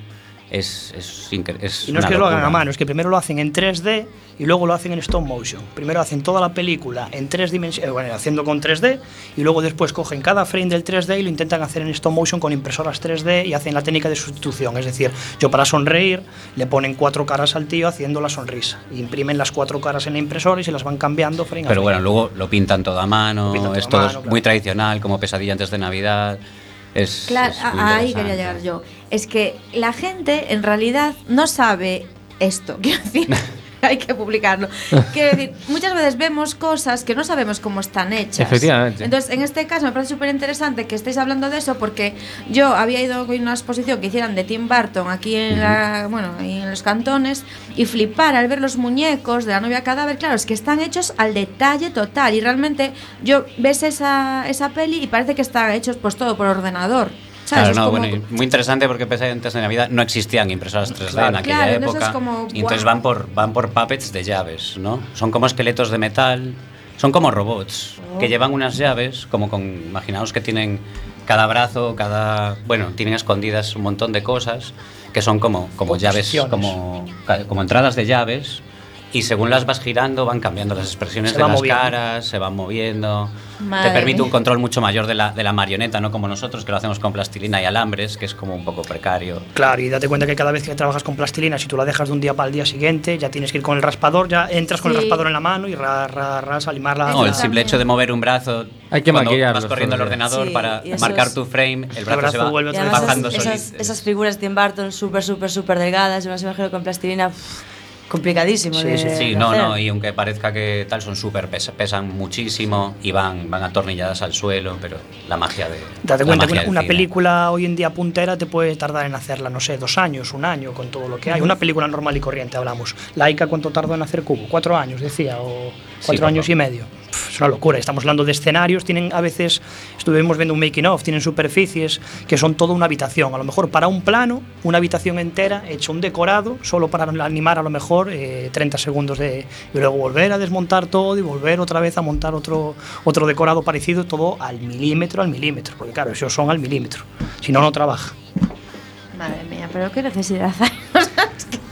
Es, es, incre- es Y no es que lo hagan a mano, es que primero lo hacen en 3D y luego lo hacen en stop motion. Primero hacen toda la película en tres dimensiones, bueno, haciendo con 3D y luego después cogen cada frame del 3D y lo intentan hacer en stop motion con impresoras 3D y hacen la técnica de sustitución. Es decir, yo para sonreír le ponen cuatro caras al tío haciendo la sonrisa. Imprimen las cuatro caras en la impresora y se las van cambiando frame a Pero frame. bueno, luego lo pintan todo a mano, todo es a todo mano, muy claro. tradicional, como pesadilla antes de Navidad. Es, Claro, es a- ahí quería llegar yo. Es que la gente en realidad no sabe esto. Quiero decir, hay que publicarlo. Quiero decir, muchas veces vemos cosas que no sabemos cómo están hechas. Efectivamente. Entonces, en este caso me parece súper interesante que estéis hablando de eso porque yo había ido a una exposición que hicieran de Tim Burton aquí en, la, bueno, en los cantones y flipar al ver los muñecos de la novia cadáver. Claro, es que están hechos al detalle total y realmente yo ves esa, esa peli y parece que están hechos pues todo por ordenador. ¿Sabes? Claro, Es no, como- bueno, y muy interesante porque pensé antes de Navidad no existían impresoras 3D Claro. en aquella Claro, entonces época. es como, y entonces van por, van por puppets de llaves, ¿no? Son como esqueletos de metal, son como robots Oh. que llevan unas llaves, como con, imaginaos que tienen cada brazo, cada, bueno, tienen escondidas un montón de cosas que son como, como llaves, como, como entradas de llaves. Y según las vas girando, van cambiando las expresiones Se de las moviendo. caras, se van moviendo. Madre Te permite un control mucho mayor de la, de la marioneta, no como nosotros que lo hacemos con plastilina y alambres, que es como un poco precario. Claro, y date cuenta que cada vez que trabajas con plastilina, si tú la dejas de un día para el día siguiente, ya tienes que ir con el raspador, ya entras con el raspador en la mano y ra, ra, ras, a limarla. No, el simple hecho de mover un brazo Hay que cuando maquillarlos vas corriendo días. ordenador Sí, para marcar tu frame, el brazo, se brazo va vuelve bajando esas, figuras de Tim Burton súper, súper, súper delgadas, yo me las imagino con plastilina complicadísimo Sí, de, sí, Sí, de no, hacer. no, y aunque parezca que tal son súper pes- pesan muchísimo y van, van atornilladas al suelo, pero la magia de. Date la cuenta que una, película hoy en día puntera te puede tardar en hacerla, no sé, dos años, un año, con todo lo que hay. Una película normal y corriente, hablamos. Laika, ¿cuánto tardó en hacer Cubo? Cuatro años, decía, o cuatro años y medio. Es una locura. Estamos hablando de escenarios, tienen a veces, estuvimos viendo un making of, tienen superficies que son toda una habitación. A lo mejor para un plano, una habitación entera, hecho un decorado, solo para animar a lo mejor eh, 30 segundos de. Y luego volver a desmontar todo y volver otra vez a montar otro, otro decorado parecido, todo al milímetro, al milímetro. Porque claro, esos son al milímetro. Si no, no trabaja. Madre mía, pero qué necesidad hay.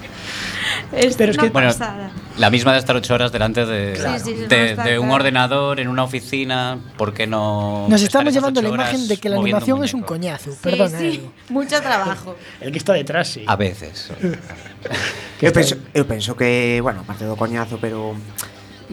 Es Pero es una que bueno, pasada. La misma de estar ocho horas delante de, claro. sí, sí, de, de un ordenador, en una oficina, ¿por qué no...? Nos estamos llevando la imagen de que la animación un es un coñazo, sí, perdona. mucho trabajo. El que está detrás, sí. A veces. eu, penso, eu penso que, bueno, aparte do coñazo, pero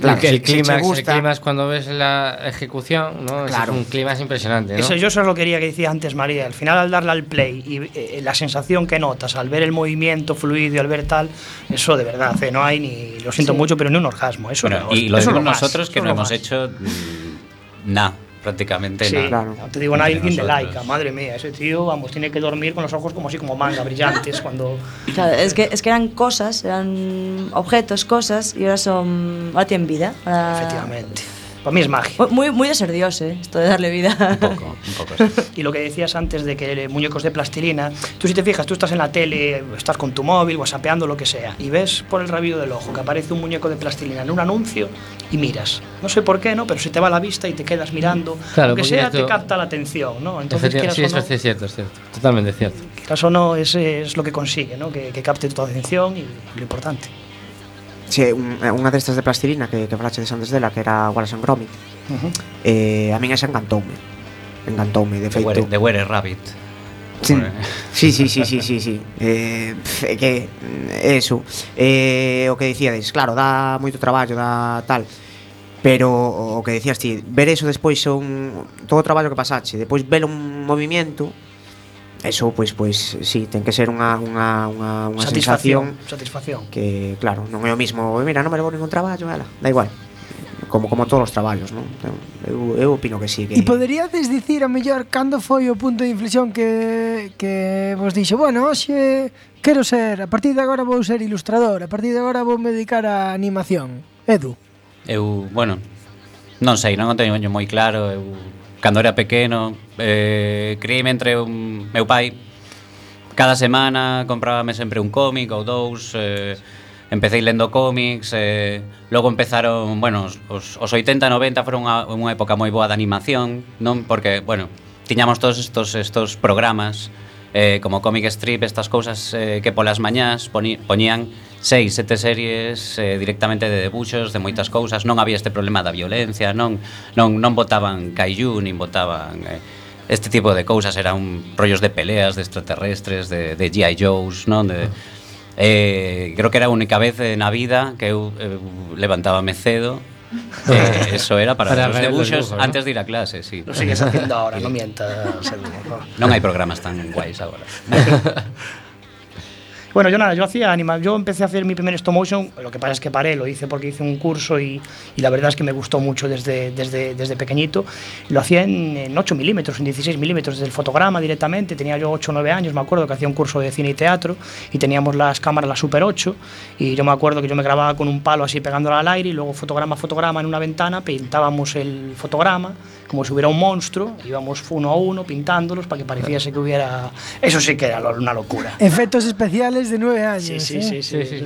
el, si- el si clímax, el gusta- clímax cuando ves la ejecución, ¿no? Ese Claro. es un impresionante, ¿no? Eso, yo eso es lo que quería que decía antes María. Al final, al darle al play y eh, la sensación que notas al ver el movimiento fluido y al ver tal, eso de verdad, eh, no hay ni, lo siento mucho, pero ni un orgasmo. Eso Bueno, no, y lo eso es decimos nosotros eso que es no lo hemos más. hecho mm, nada prácticamente sí, nada. Claro. No te digo nada, alguien de laica, madre mía, ese tío, vamos, tiene que dormir con los ojos como así, como manga, brillantes, cuando... Claro, es que, es que eran cosas, eran objetos, cosas, y ahora son... ahora tienen vida. Ahora... Efectivamente. Para mí es magia. Muy, muy de ser Dios, ¿eh? Esto de darle vida. Un poco, un poco. Y lo que decías antes de que muñecos de plastilina, tú si te fijas, tú estás en la tele, estás con tu móvil, whatsappeando, lo que sea, y ves por el rabillo del ojo que aparece un muñeco de plastilina en un anuncio y miras. No sé por qué, ¿no? Pero se te va la vista y te quedas mirando. Claro, Aunque porque sea, esto- te capta la atención, ¿no? Entonces, quieras sí, o eso no, es cierto, es cierto. Totalmente cierto. quieras o no, ese es lo que consigue, ¿no? Que, que capte tu atención y lo importante. che, un, eh, unha destas de plastilina que, que falaxe antes dela que era Wallace and Gromit. Uh -huh. eh, a min esa encantoume. Encantoume de feito. The Were, the were Rabbit. Sí, sí, sí, sí, sí, sí, sí. Eh, que mm, eso. Eh, o que dicíades, claro, dá moito traballo, dá tal, pero o que dicías ti, ver eso despois son todo o traballo que pasache, depois ver un movimento eso pois pois si sí, ten que ser unha unha unha unha satisfacción, sensación satisfacción que claro, non é o mismo, mira, non me levo ningún traballo, ala, da igual. Como como todos os traballos, non? Eu, eu opino que si sí, que E poderíades dicir a mellor cando foi o punto de inflexión que que vos dixo, bueno, hoxe quero ser, a partir de agora vou ser ilustrador, a partir de agora vou me dedicar a animación. Edu. Eu, bueno, non sei, non o teño moi claro, eu cando era pequeno, eh, Criei entre un, meu pai. Cada semana comprábame sempre un cómic ou dous, eh, empecéi lendo cómics, eh, logo empezaron, bueno, os, os 80 90 foron unha, unha época moi boa de animación, non? Porque, bueno, tiñamos todos estos, estos programas eh, como Comic Strip, estas cousas eh, que polas mañás poñían seis, sete series eh, directamente de debuxos, de moitas cousas, non había este problema da violencia, non non non votaban kaiju, nin votaban eh, este tipo de cousas, eran rollos de peleas de extraterrestres, de, de G.I. Joes, non? De, eh, creo que era a única vez na vida que eu eh, levantábame cedo Eh, eso era para, para ver os debuxos ¿no? antes de ir a clase, sí. Lo sigues haciendo ahora, non mientas. No. Non hai programas tan guais agora. Bueno, yo nada, yo hacía animal, yo empecé a hacer mi primer stop motion, lo que pasa es que paré, lo hice porque hice un curso y, y la verdad es que me gustó mucho desde, desde, desde pequeñito. Lo hacía en, en 8 milímetros, en 16 milímetros, desde el fotograma directamente, tenía yo 8 o 9 años, me acuerdo que hacía un curso de cine y teatro y teníamos las cámaras, la Super 8, y yo me acuerdo que yo me grababa con un palo así pegándola al aire y luego fotograma a fotograma en una ventana, pintábamos el fotograma como si hubiera un monstruo, íbamos uno a uno pintándolos para que pareciese que hubiera... Eso sí que era una locura. Efectos especiales de nueve años. Sí, sí, ¿eh? sí, sí, sí, sí.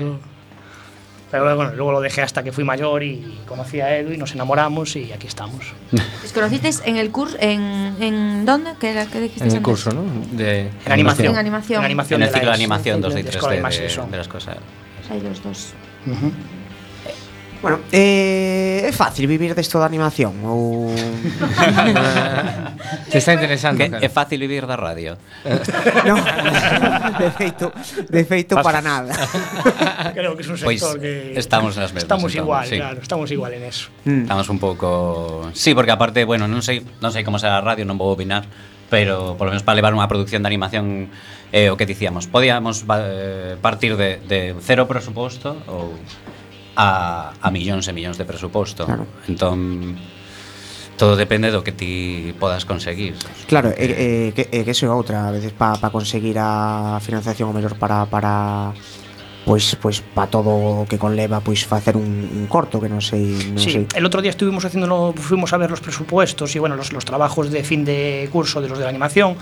Pero bueno, luego lo dejé hasta que fui mayor y conocí a Edu y nos enamoramos y aquí estamos. ¿Os conocisteis en el curso? En, en, dónde? ¿Qué, qué dijiste en el antes? curso, ¿no? De en animación. En animación. En, animación en el ciclo de, la de animación 2 y 3 de, de, de, las cosas. Hay los dos. Uh -huh. Bueno, eh, é fácil vivir desto da animación ou Se está interesante. Que é fácil vivir da radio. no, de feito, de feito para nada. Creo que é un sector pois que estamos nas mesmas. Estamos entón, igual, sí. claro, estamos igual en eso. Mm. Estamos un pouco Sí, porque aparte, bueno, non sei, non sei como será a radio, non vou opinar, pero por lo menos para levar unha produción de animación eh, o que dicíamos, podíamos eh, partir de, de cero presuposto ou a, a millóns e millóns de presuposto. Claro. Entón, todo depende do que ti podas conseguir. Claro, e, e, que, e que eso é outra, a veces para pa conseguir a financiación o mellor para para pois pois para todo o que conleva pois facer un, un corto que non sei, non sí, sei. El otro día estuvimos haciendo fuimos a ver los presupuestos y bueno, los, los trabajos de fin de curso de los de la animación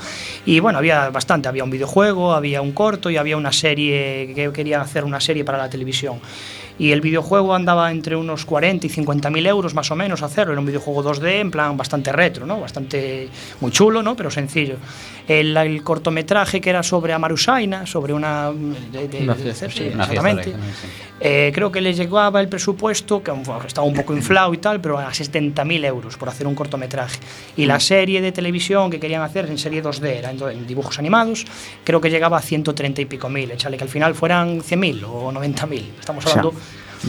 y bueno, había bastante, había un videojuego, había un corto y había una serie que querían hacer una serie para la televisión. Y el videojuego andaba entre unos 40 y 50 mil euros más o menos hacerlo. Era un videojuego 2D en plan bastante retro, ¿no? Bastante muy chulo, ¿no? Pero sencillo. El, el cortometraje que era sobre Amarusaina, sobre una... de- de- Una de- fiesta, sí, Una fiesta exactamente. de- sí. Eh, creo que les llegaba el presupuesto, que bueno, estaba un poco inflado y tal, pero a 70.000 euros por hacer un cortometraje. Y la serie de televisión que querían hacer en serie 2D, era en, dibujos animados, creo que llegaba a 130 y pico mil. Échale que al final fueran 100.000 o 90.000. Estamos O sea, hablando,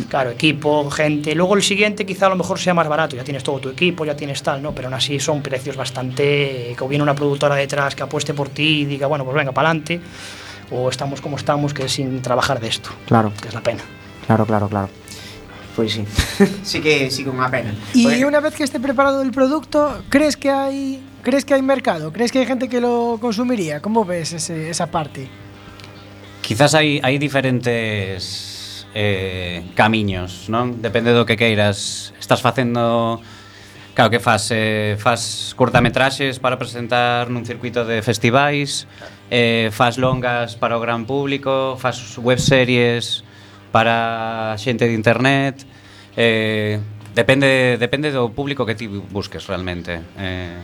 claro, equipo, gente. Luego el siguiente quizá a lo mejor sea más barato, ya tienes todo tu equipo, ya tienes tal, ¿no? Pero aún así son precios bastante... que o viene una productora detrás que apueste por ti y diga, bueno, pues venga, para adelante. O estamos como estamos, que es sin trabajar de esto, Claro, que es la pena. claro, claro, claro. Pois sí. sí que sí que unha pena. Y Pois- una vez que esté preparado el producto, ¿crees que hay crees que hay mercado? ¿Crees que hay gente que lo consumiría? ¿Cómo ves ese- esa parte? Quizás hai diferentes eh, camiños, non? Depende do que queiras. Estás facendo Claro que faz, eh, faz curtametraxes para presentar nun circuito de festivais, eh, faz longas para o gran público, faz webseries para xente de internet, eh, depende depende do público que ti busques realmente. Eh,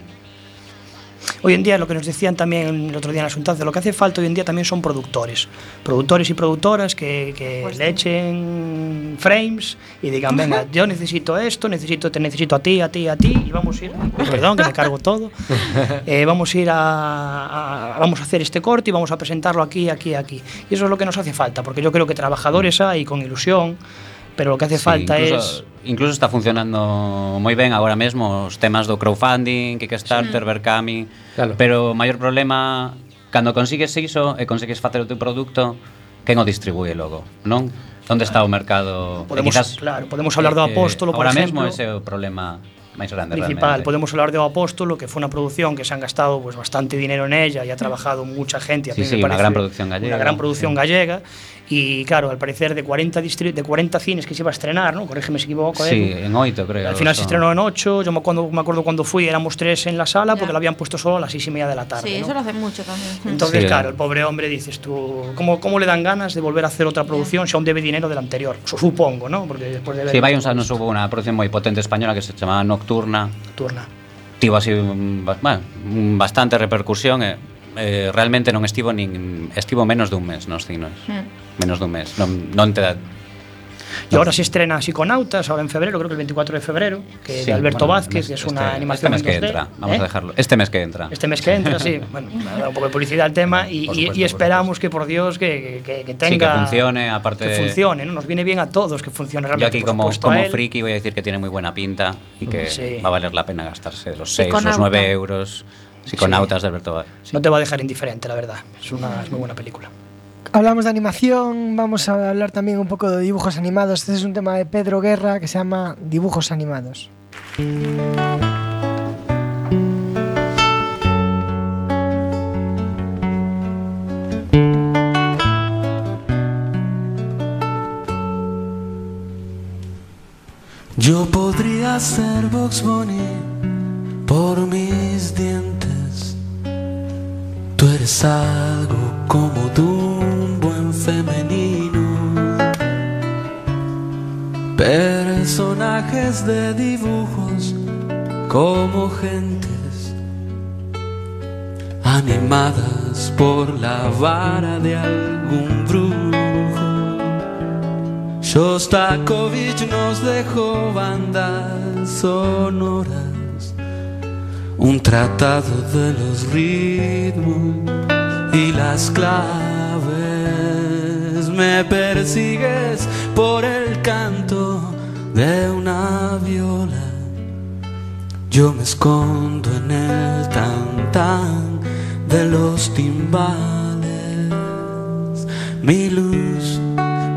Hoy en día, lo que nos decían también el otro día en la Asuntanza, lo que hace falta hoy en día también son productores. Productores y productoras que, que pues le sí. echen frames y digan, venga, yo necesito esto, necesito, te necesito a ti, a ti, a ti, y vamos a ir, perdón, que me cargo todo, eh, vamos a ir a, a, vamos a hacer este corte y vamos a presentarlo aquí, aquí, aquí. Y eso es lo que nos hace falta, porque yo creo que trabajadores mm. hay con ilusión, pero lo que hace sí, falta incluso, es... Incluso está funcionando moi ben agora mesmo os temas do crowdfunding, Kickstarter, sí. Berkami, claro. pero o maior problema cando consigues iso e consigues facer o teu produto, quen o distribuye logo, non? Onde está o mercado? Podemos, quizás, claro, podemos hablar do apóstolo, por exemplo. Agora mesmo ese é o problema máis grande principal. Realmente. Podemos hablar de O Apóstolo, que fue una producción que se han gastado pues, bastante dinero en ella y ha trabajado mucha gente. A sí, mí sí, me una gran producción gallega. Una gran producción sí. gallega Y claro, al parecer de 40, distri- de 40 cines que se iba a estrenar, ¿no? Corrígeme si equivoco. Sí, ¿eh? en oito, creo. Al final se estrenó en 8. Yo me acuerdo, me acuerdo cuando fui, éramos tres en la sala porque Ya. la habían puesto solo a las 6 y media de la tarde. Sí, ¿no? eso lo hace mucho también. Entonces, Sí, claro, eh. el pobre hombre dices tú, ¿cómo, ¿cómo le dan ganas de volver a hacer otra producción si aún debe dinero del anterior? Su- Supongo, ¿no? Porque después de ver Sí, vai uns anos hubo unha produción moi potente española que se chamaba Nocturna, Turna. tivo así bueno, bastante repercusión e eh, realmente non estivo nin estivo menos dun mes nos cines. Mm. Menos dun mes. Non, non te da Y ahora se estrena Psiconautas, ahora en febrero, creo que el 24 de febrero, que Sí, de Alberto bueno, Vázquez, que es este- una animación Este mes en que 2D, entra, vamos ¿eh? a dejarlo. Este mes que entra. Este mes que entra, sí. Bueno, un poco de publicidad al tema y, supuesto, y por esperamos que por Dios que, que, que Sí, tenga. que funcione, aparte Que funcione, ¿no? Nos viene bien a todos que funcione Yo realmente. aquí por como, como friki voy a decir que tiene muy buena pinta y que Sí. va a valer la pena gastarse los 6, Psiconauta. los 9 euros. Psiconautas de Alberto. No te va a dejar indiferente, la verdad. Es una es muy buena película. Hablamos de animación, vamos a hablar también un poco de dibujos animados. Este es un tema de Pedro Guerra que se llama Dibujos animados. Yo podría ser Box Bunny por mis dientes. Tú eres algo como de un buen femenino. Personajes de dibujos como gentes animadas por la vara de algún brujo. Shostakovich nos dejó bandas sonoras, un tratado de los ritmos y las claves. Me persigues por el canto de una viola. Yo me escondo en el tan tan de los timbales. Mi luz,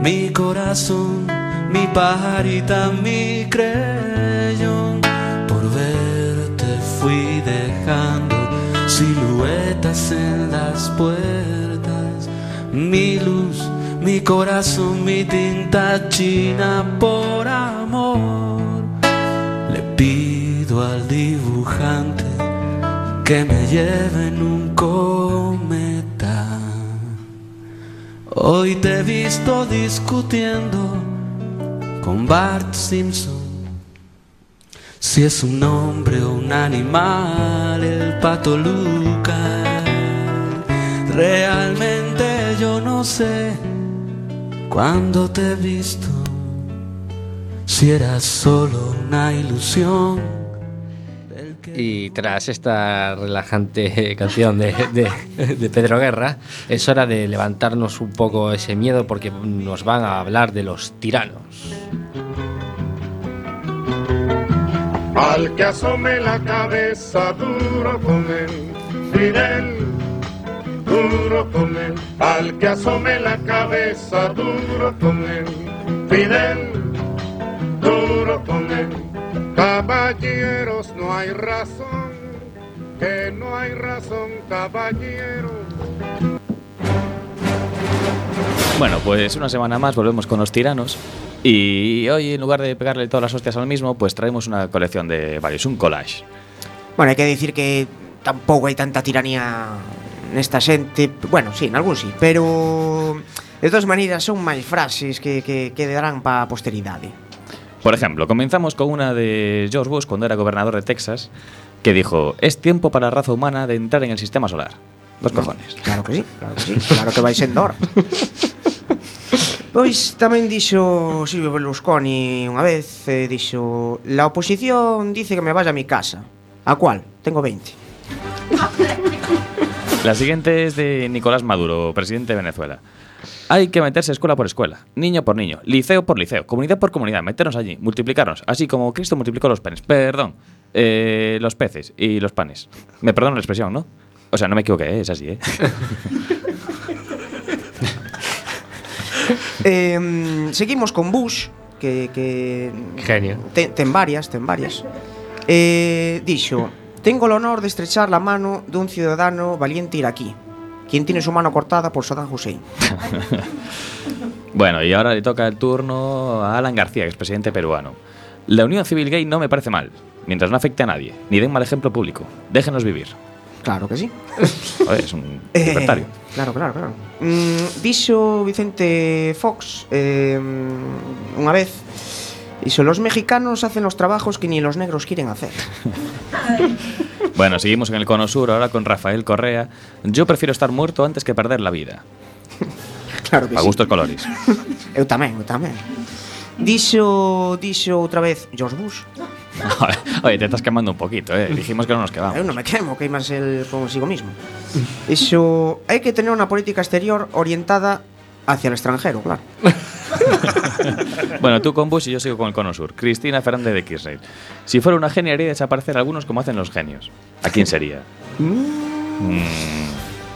mi corazón, mi pajarita, mi creyón. Por verte fui siluetas en las puertas. Mi luz, mi corazón, mi tinta china por amor. Le pido al dibujante que me lleve en un cometa. Hoy te he visto discutiendo con Bart Simpson. Si es un hombre o un animal, el pato Lucas. Realmente yo no sé cuándo te he visto. Si era solo una ilusión. Y tras esta relajante canción de- de Pedro Guerra, es hora de levantarnos un poco ese miedo porque nos van a hablar de los tiranos. Al que asome la cabeza duro con él, Fidel, duro con él. Al que asome la cabeza duro con él, Fidel, duro con él. Caballeros, no hay razón, que no hay razón, caballeros. Bueno, pues una semana más volvemos con los tiranos. Y hoy, en lugar de pegarle todas las hostias al mismo, pues traemos una colección de varios, un collage. Bueno, hai que dicir que tampouco hai tanta tiranía nesta xente Bueno, sí, en algún sí Pero de todas maneiras son máis frases que, que, que darán para a posteridade Por ejemplo, comenzamos con una de George Bush cuando era gobernador de Texas, que dijo: Es tiempo para la raza humana de entrar en el sistema solar. Los cojones. Claro que sí, claro que sí Claro que vai sendo hora Pois tamén dixo Silvio Berlusconi unha vez eh, Dixo La oposición dice que me vaya a mi casa ¿A cuál? Tengo 20 La siguiente es de Nicolás Maduro, presidente de Venezuela. Hay que meterse escuela por escuela, niño por niño, liceo por liceo, comunidad por comunidad, meternos allí, multiplicarnos, así como Cristo multiplicó los penes. Perdón, eh, los peces y los panes. Me perdono la expresión, ¿no? O sea, no me equivoqué, ¿eh? es así, ¿eh? eh, Seguimos con Bush Que, que Genio. ten, ten varias, ten varias eh, Dixo Tengo el honor de estrechar la mano dun ciudadano valiente iraquí Quien tiene su mano cortada por Saddam Hussein Bueno, y ahora le toca el turno a Alan García, expresidente peruano. La unión civil gay no me parece mal, mientras no afecte a nadie, ni den mal ejemplo público. Déjenos vivir. Claro que sí es un Eh, libertario. Claro, claro, claro mm, Dixo Vicente Fox eh, Unha vez Dixo, los mexicanos hacen los trabajos que ni los negros quieren hacer Bueno, seguimos en el cono sur ahora con Rafael Correa. Yo prefiero estar muerto antes que perder la vida. Claro que A sí gustos colores. Eu tamén, eu tamén Dixo, dixo outra vez George Bush Oye, te estás quemando un poquito, ¿eh? Dijimos que no nos quedamos. non me quemo, queimas el consigo mismo Dixo, hai que tener unha política exterior orientada hacia el extranjero, claro Bueno, tú con Bush y yo sigo con el cono sur. Cristina Fernández de Kirchner. Si fuera una genia haría desaparecer a algunos como hacen los genios. ¿A quién sería? Mm,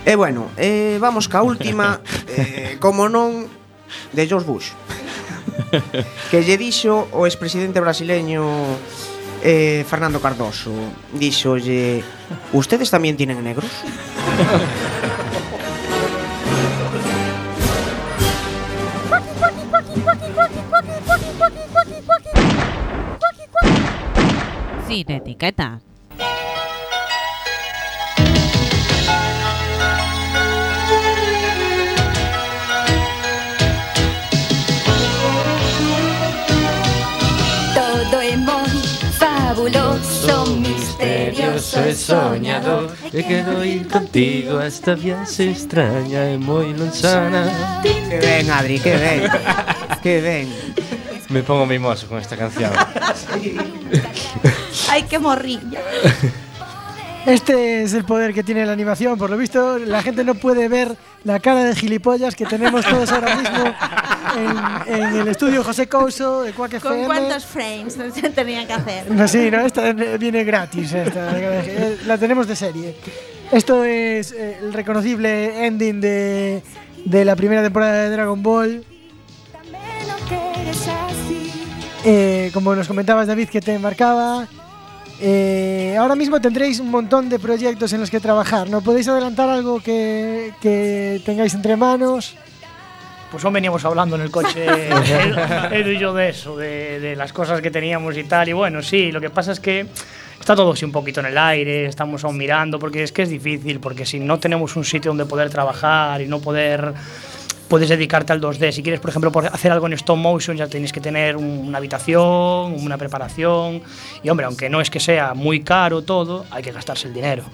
E bueno, eh, vamos ca última eh, Como non De George Bush Que lle dixo o expresidente brasileño eh, Fernando Cardoso Dixolle ¿Ustedes también tienen negros? Sin etiqueta. sabes soñado E quero ir contigo a esta viaxe extraña e moi lonsana Que ben, Adri, que ben Que ben Me pongo mimoso con esta canción. Ai, que morrilla Este es el poder que tiene la animación. Por lo visto, la gente no puede ver la cara de gilipollas que tenemos todos ahora mismo en, en el estudio José Couso de Quack ¿Con FM. cuántos frames se tenían que hacer? No, sí, no, esta viene gratis. esta, eh, la tenemos de serie. Esto es eh, el reconocible ending de, de la primera temporada de Dragon Ball. Eh, como nos comentabas, David, que te marcaba. Eh, ahora mismo tendréis un montón de proyectos en los que trabajar. ¿No podéis adelantar algo que, que tengáis entre manos? Pues aún veníamos hablando en el coche, Edu- y yo, de eso, de, de las cosas que teníamos y tal. Y bueno, sí, lo que pasa es que está todo así un poquito en el aire, estamos aún mirando, porque es que es difícil, porque si no tenemos un sitio donde poder trabajar y no poder puedes dedicarte al 2D. Si quieres, por ejemplo, por hacer algo en stop motion, ya tienes que tener un- una habitación, una preparación. Y hombre, aunque no es que sea muy caro todo, hay que gastarse el dinero.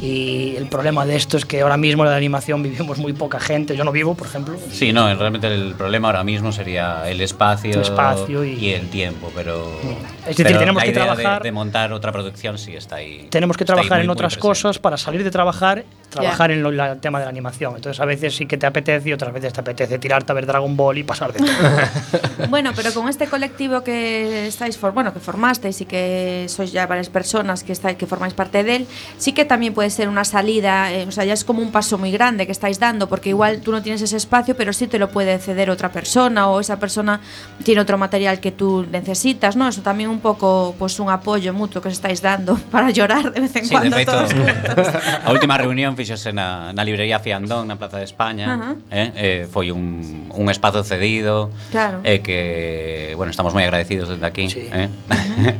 Y el problema de esto es que ahora mismo en la animación vivimos muy poca gente. Yo no vivo, por ejemplo. Sí, no, realmente el problema ahora mismo sería el espacio, El espacio y- el tiempo, pero, Es decir, pero tenemos la que idea de- trabajar- de, montar otra producción sí está ahí. tenemos que trabajar muy, en otras cosas para salir de trabajar, trabajar en lo- la- el tema de la animación. Entonces a veces sí que te apetece y otras veces te apetece tirarte a ver Dragon Ball y pasar de todo. Bueno, pero con este colectivo que estáis for, bueno, que formasteis y que sois ya varias personas que estáis que formáis parte de él, sí que también puede ser una salida, eh, o sea, ya es como un paso muy grande que estáis dando, porque igual tú no tienes ese espacio, pero sí te lo puede ceder otra persona o esa persona tiene otro material que tú necesitas, ¿no? Eso también un poco, pues un apoyo mutuo que os estáis dando para llorar de vez en sí, cuando. De feito, todos a última reunión fixose na, na librería Fiandón, na Plaza de España, uh -huh. eh, eh, foi un, un espazo cedido, claro. eh, que, bueno, estamos moi agradecidos desde aquí. Sí. Eh? Uh -huh.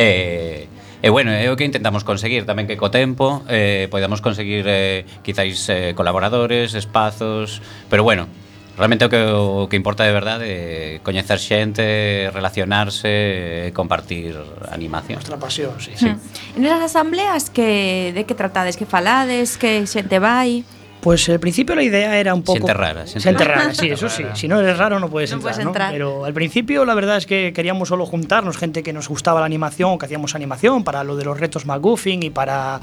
eh, E bueno, é o que intentamos conseguir tamén que co tempo eh, podamos conseguir eh, quizáis eh, colaboradores, espazos, pero bueno, realmente o que, o que importa de verdade é coñecer xente, relacionarse, eh, compartir animación. Nuestra pasión, sí. sí. Mm. E nas asambleas que de que tratades, que falades, que xente vai? Pues al principio la idea era un poco... Xente rara, rara, sí, eso sí. Si no eres raro no puedes No entrar, puedes ¿no? entrar. Pero al principio la verdad es que queríamos solo juntarnos, gente que nos gustaba la animación, que hacíamos animación para lo de los retos McGuffin y para...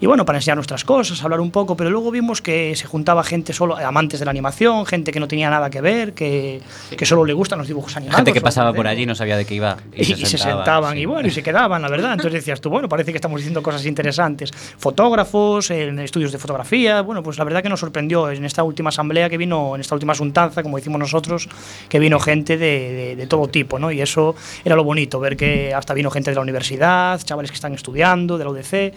Y bueno, para enseñar nuestras cosas, hablar un poco, pero luego vimos que se juntaba gente solo, amantes de la animación, gente que no tenía nada que ver, que, que solo le gustan los dibujos animados. Gente que pasaba por allí no sabía de qué iba Y, y se sentaban sí. y bueno, y se quedaban, la verdad. Entonces decías tú, bueno, parece que estamos diciendo cosas interesantes. Fotógrafos, en estudios de fotografía, bueno, pues la verdad que nos sorprendió en esta última asamblea que vino, en esta última asuntanza, como decimos nosotros, que vino gente de, de- de todo tipo, ¿no? Y eso era lo bonito, ver que hasta vino gente de la universidad, chavales que están estudiando, de la UDC.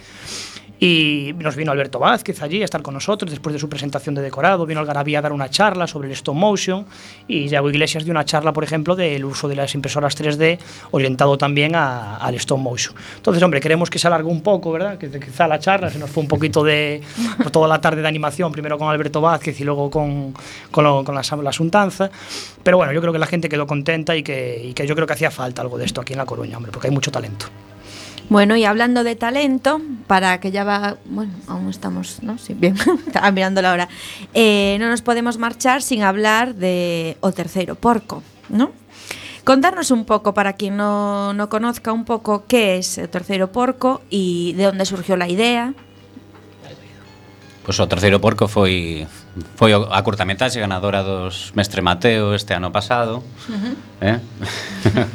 Y nos vino Alberto Vázquez allí a estar con nosotros después de su presentación de decorado. Vino Algarabía a dar una charla sobre el stop motion. Y Yago Iglesias dio una charla, por ejemplo, del uso de las impresoras 3D orientado también a- al stop motion. Entonces, hombre, queremos que se alargue un poco, ¿verdad? Que quizá la charla se nos fue un poquito de por toda la tarde de animación, primero con Alberto Vázquez y luego con, con, lo- con la, la. Pero bueno, yo creo que la gente quedó contenta y que, y que yo creo que hacía falta algo de esto aquí en La Coruña, hombre, porque hay mucho talento. Bueno, y hablando de talento, para que ya va, bueno, aún estamos, ¿no? Sí, bien, estaba mirando la hora. Eh, no nos podemos marchar sin hablar de O Terceiro Porco, ¿no? Contarnos un pouco, para quien no, no conozca un pouco, qué es o Terceiro Porco y de onde surgiu la idea. Pois pues o Terceiro Porco foi foi a curtamentaxe ganadora dos Mestre Mateo este ano pasado. Uh -huh. eh?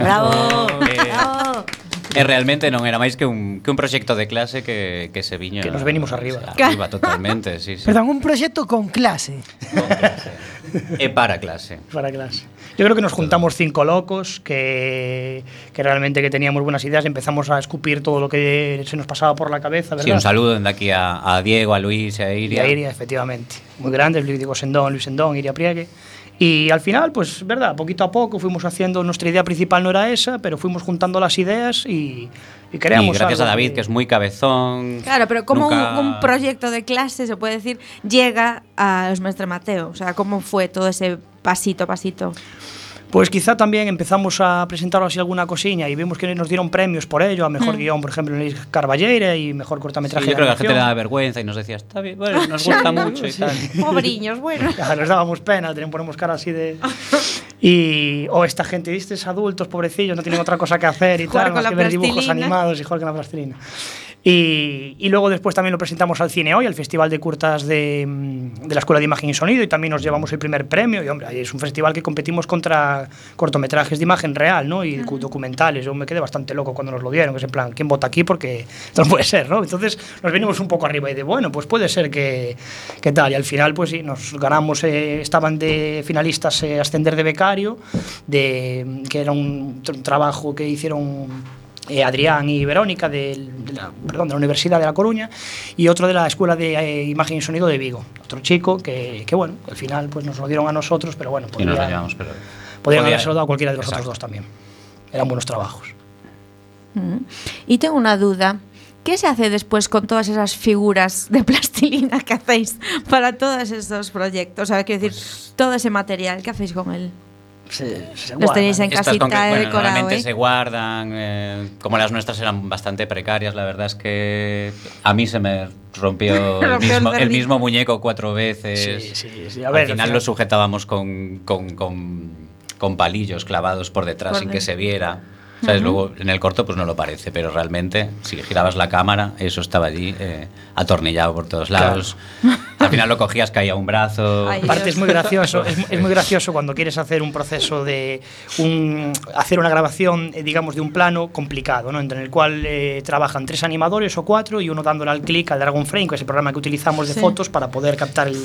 Bravo! eh, Bravo. e realmente non era máis que un, que un proxecto de clase que, que se viña... Que nos venimos arriba. Arriba totalmente, sí, sí. Perdón, un proxecto con clase. Con clase. e para clase. Para clase. Yo creo que nos juntamos cinco locos que, que realmente que teníamos buenas ideas, empezamos a escupir todo lo que se nos pasaba por la cabeza. ¿verdad? Sí, un saludo desde aquí a, a Diego, a Luis, a Iria. Y a Iria, efectivamente. Muy grandes, Luis Diego Sendón, Luis Sendón, Iria Priegue. Y al final, pues, verdad, poquito a poco fuimos haciendo, nuestra idea principal no era esa, pero fuimos juntando las ideas y, y Y creamos gracias a David, que es muy cabezón. Claro, pero como Nunca- un, un proyecto de clase, se puede decir, llega a los Mestre Mateo? O sea, ¿cómo fue todo ese pasito a pasito? Pues quizá también empezamos a presentar así alguna cosiña y vimos que nos dieron premios por ello, a mejor Mm. guion, por ejemplo, en Carballeira y mejor cortometraje Sí, yo de creo que a la gente le daba vergüenza y nos decía, está bien, bueno, nos gusta mucho y tal. Pobriños, bueno. Ya, nos dábamos pena, teníamos ponemos cara así de. Y. O esta gente, ¿viste? adultos, pobrecillos, no tienen otra cosa que hacer y tal, más la que ver dibujos animados y jugar con la plastilina. Y, y luego después también lo presentamos al Cine Hoy, al Festival de Curtas de, mm, de la Escuela de Imagen y Sonido, y también nos llevamos el primer premio. Y hombre, es un festival que competimos contra cortometrajes de imagen real, ¿no? Y documentales. Yo me quedé bastante loco cuando nos lo dieron, que es en plan, ¿quién vota aquí? Porque no puede ser, ¿no? Entonces nos venimos un poco arriba y de, bueno, pues puede ser que, que tal. Y al final, pues sí, nos ganamos, eh, estaban de finalistas eh, Ascender de Becario, de, que era un, tr- trabajo que hicieron eh, Adrián y Verónica del- de, la, perdón, de la Universidad de La Coruña y otro de la Escuela de eh, Imagen y Sonido de Vigo. Otro chico que, que, bueno, al final pues nos lo dieron a nosotros, pero bueno, Y nos lo podría- llevamos, pero... podrían dado a cualquiera de los Exacto. otros dos también. Eran buenos trabajos. Mm. Y tengo una duda. ¿Qué se hace después con todas esas figuras de plastilina que hacéis para todos esos proyectos? O sea, quiero decir, todo ese material, ¿qué hacéis con él? Los tenéis en Estas casita que, bueno, decorado, normalmente ¿eh? se guardan, eh, como las nuestras eran bastante precarias, la verdad es que a mí se me rompió, el, mismo, el mismo muñeco cuatro veces. Sí, sí, sí. A al ver, final al final- lo sujetábamos con, con, con, con palillos clavados por detrás Por sin que dentro. se viera. ¿Sabes? Ujú. Luego en el corto pues no lo parece, pero realmente si girabas la cámara eso estaba allí eh, atornillado por todos lados. Al final lo cogías, caía un brazo. Ay, Aparte Dios. es muy gracioso, es, es muy gracioso cuando quieres hacer un proceso de un, hacer una grabación, eh, digamos, de un plano complicado, ¿no? En el cual eh, trabajan tres animadores o cuatro y uno dándole al clic al Dragon Frame, que es el programa que utilizamos de Sí. fotos para poder captar el.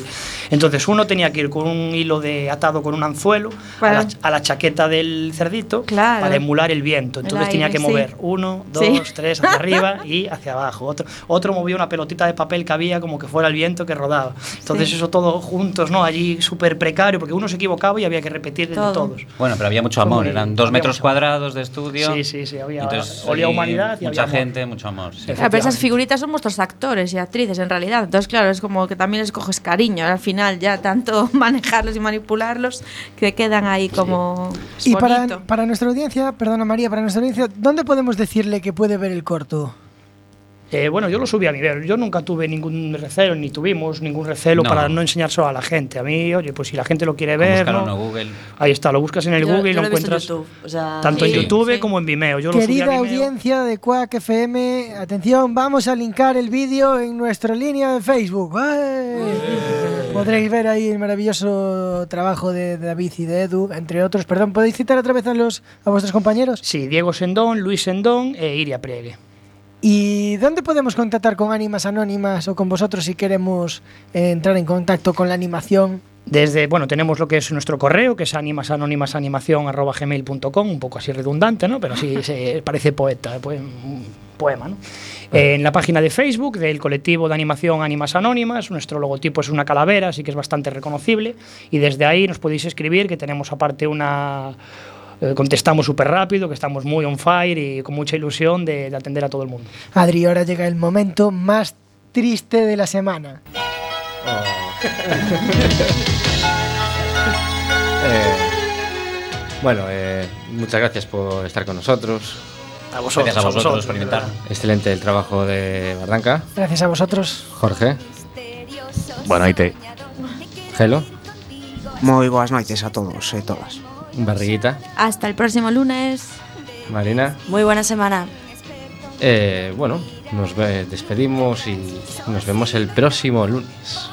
Entonces uno tenía que ir con un hilo de atado con un anzuelo a, la, a la chaqueta del cerdito Claro. para emular el viento. El Entonces tenía aire, que sí. mover uno, dos, Sí. tres hacia arriba y hacia abajo. Otro, otro movía una pelotita de papel que había como que fuera el viento que rodaba. Entonces Sí. eso todo juntos, ¿no? Allí súper precario, porque uno se equivocaba y había que repetir Todo. de todos. Bueno, pero había mucho amor, eran dos metros mucho- cuadrados de estudio. Sí, sí, sí, había- Entonces, olía humanidad y Mucha había amor. gente, mucho amor. sí. Pero esas figuritas son vuestros actores y actrices en realidad. Entonces, claro, es como que también les coges cariño. Al final, ya tanto manejarlos y manipularlos que quedan ahí como. Y para, para nuestra audiencia, perdona María, para nuestra audiencia, ¿dónde podemos decirle que puede ver el corto? Eh, bueno, yo lo subí a mi ver. Yo nunca tuve ningún recelo, ni tuvimos ningún recelo No. para no enseñárselo a la gente. A mí, oye, pues si la gente lo quiere ver, Búscalo ¿no? en Google. ahí está, lo buscas en el Yo- Google y lo en encuentras YouTube, o sea, tanto en. YouTube Sí. como en Vimeo. Yo lo subí a Querida Vimeo. audiencia de Quack FM, atención, vamos a linkar el vídeo en nuestra línea de Facebook. Podréis ver ahí el maravilloso trabajo de David y de Edu, entre otros. Perdón, ¿podéis citar otra vez a, los, a vuestros compañeros? Sí, Diego Sendón, Luis Sendón e Iria Priegue. ¿Y dónde podemos contactar con Ánimas Anónimas o con vosotros si queremos eh, entrar en contacto con la animación? Desde, bueno, tenemos lo que es nuestro correo, que es animasanónimasanimación.gmail.com, un poco así redundante, ¿no? Pero se parece poeta, pues, un poema, ¿no? Eh, en la página de Facebook del colectivo de animación Ánimas Anónimas, nuestro logotipo es una calavera, así que es bastante reconocible, y desde ahí nos podéis escribir, que tenemos aparte una... eh, contestamos súper rápido, que estamos muy on fire y con mucha ilusión de, de atender a todo el mundo. Adri, ahora llega el momento más triste de la semana. Eh, bueno, eh, muchas gracias por estar con nosotros. A vosotros, Gracias a vosotros por invitar. verdad. Excelente el trabajo de Barranca. Gracias a vosotros. Jorge, Bueno, ahí te. Gelo, Moi boas noites a todos e todas. Barriguita, Hasta el próximo lunes. Marina. Muy buena semana. Eh, bueno, nos despedimos y nos vemos el próximo lunes.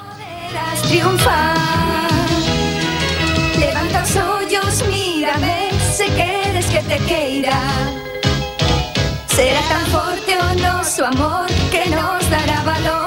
Levanta os ollos, mírame, se queres que te queira. Será tan forte o noso amor que nos dará valor.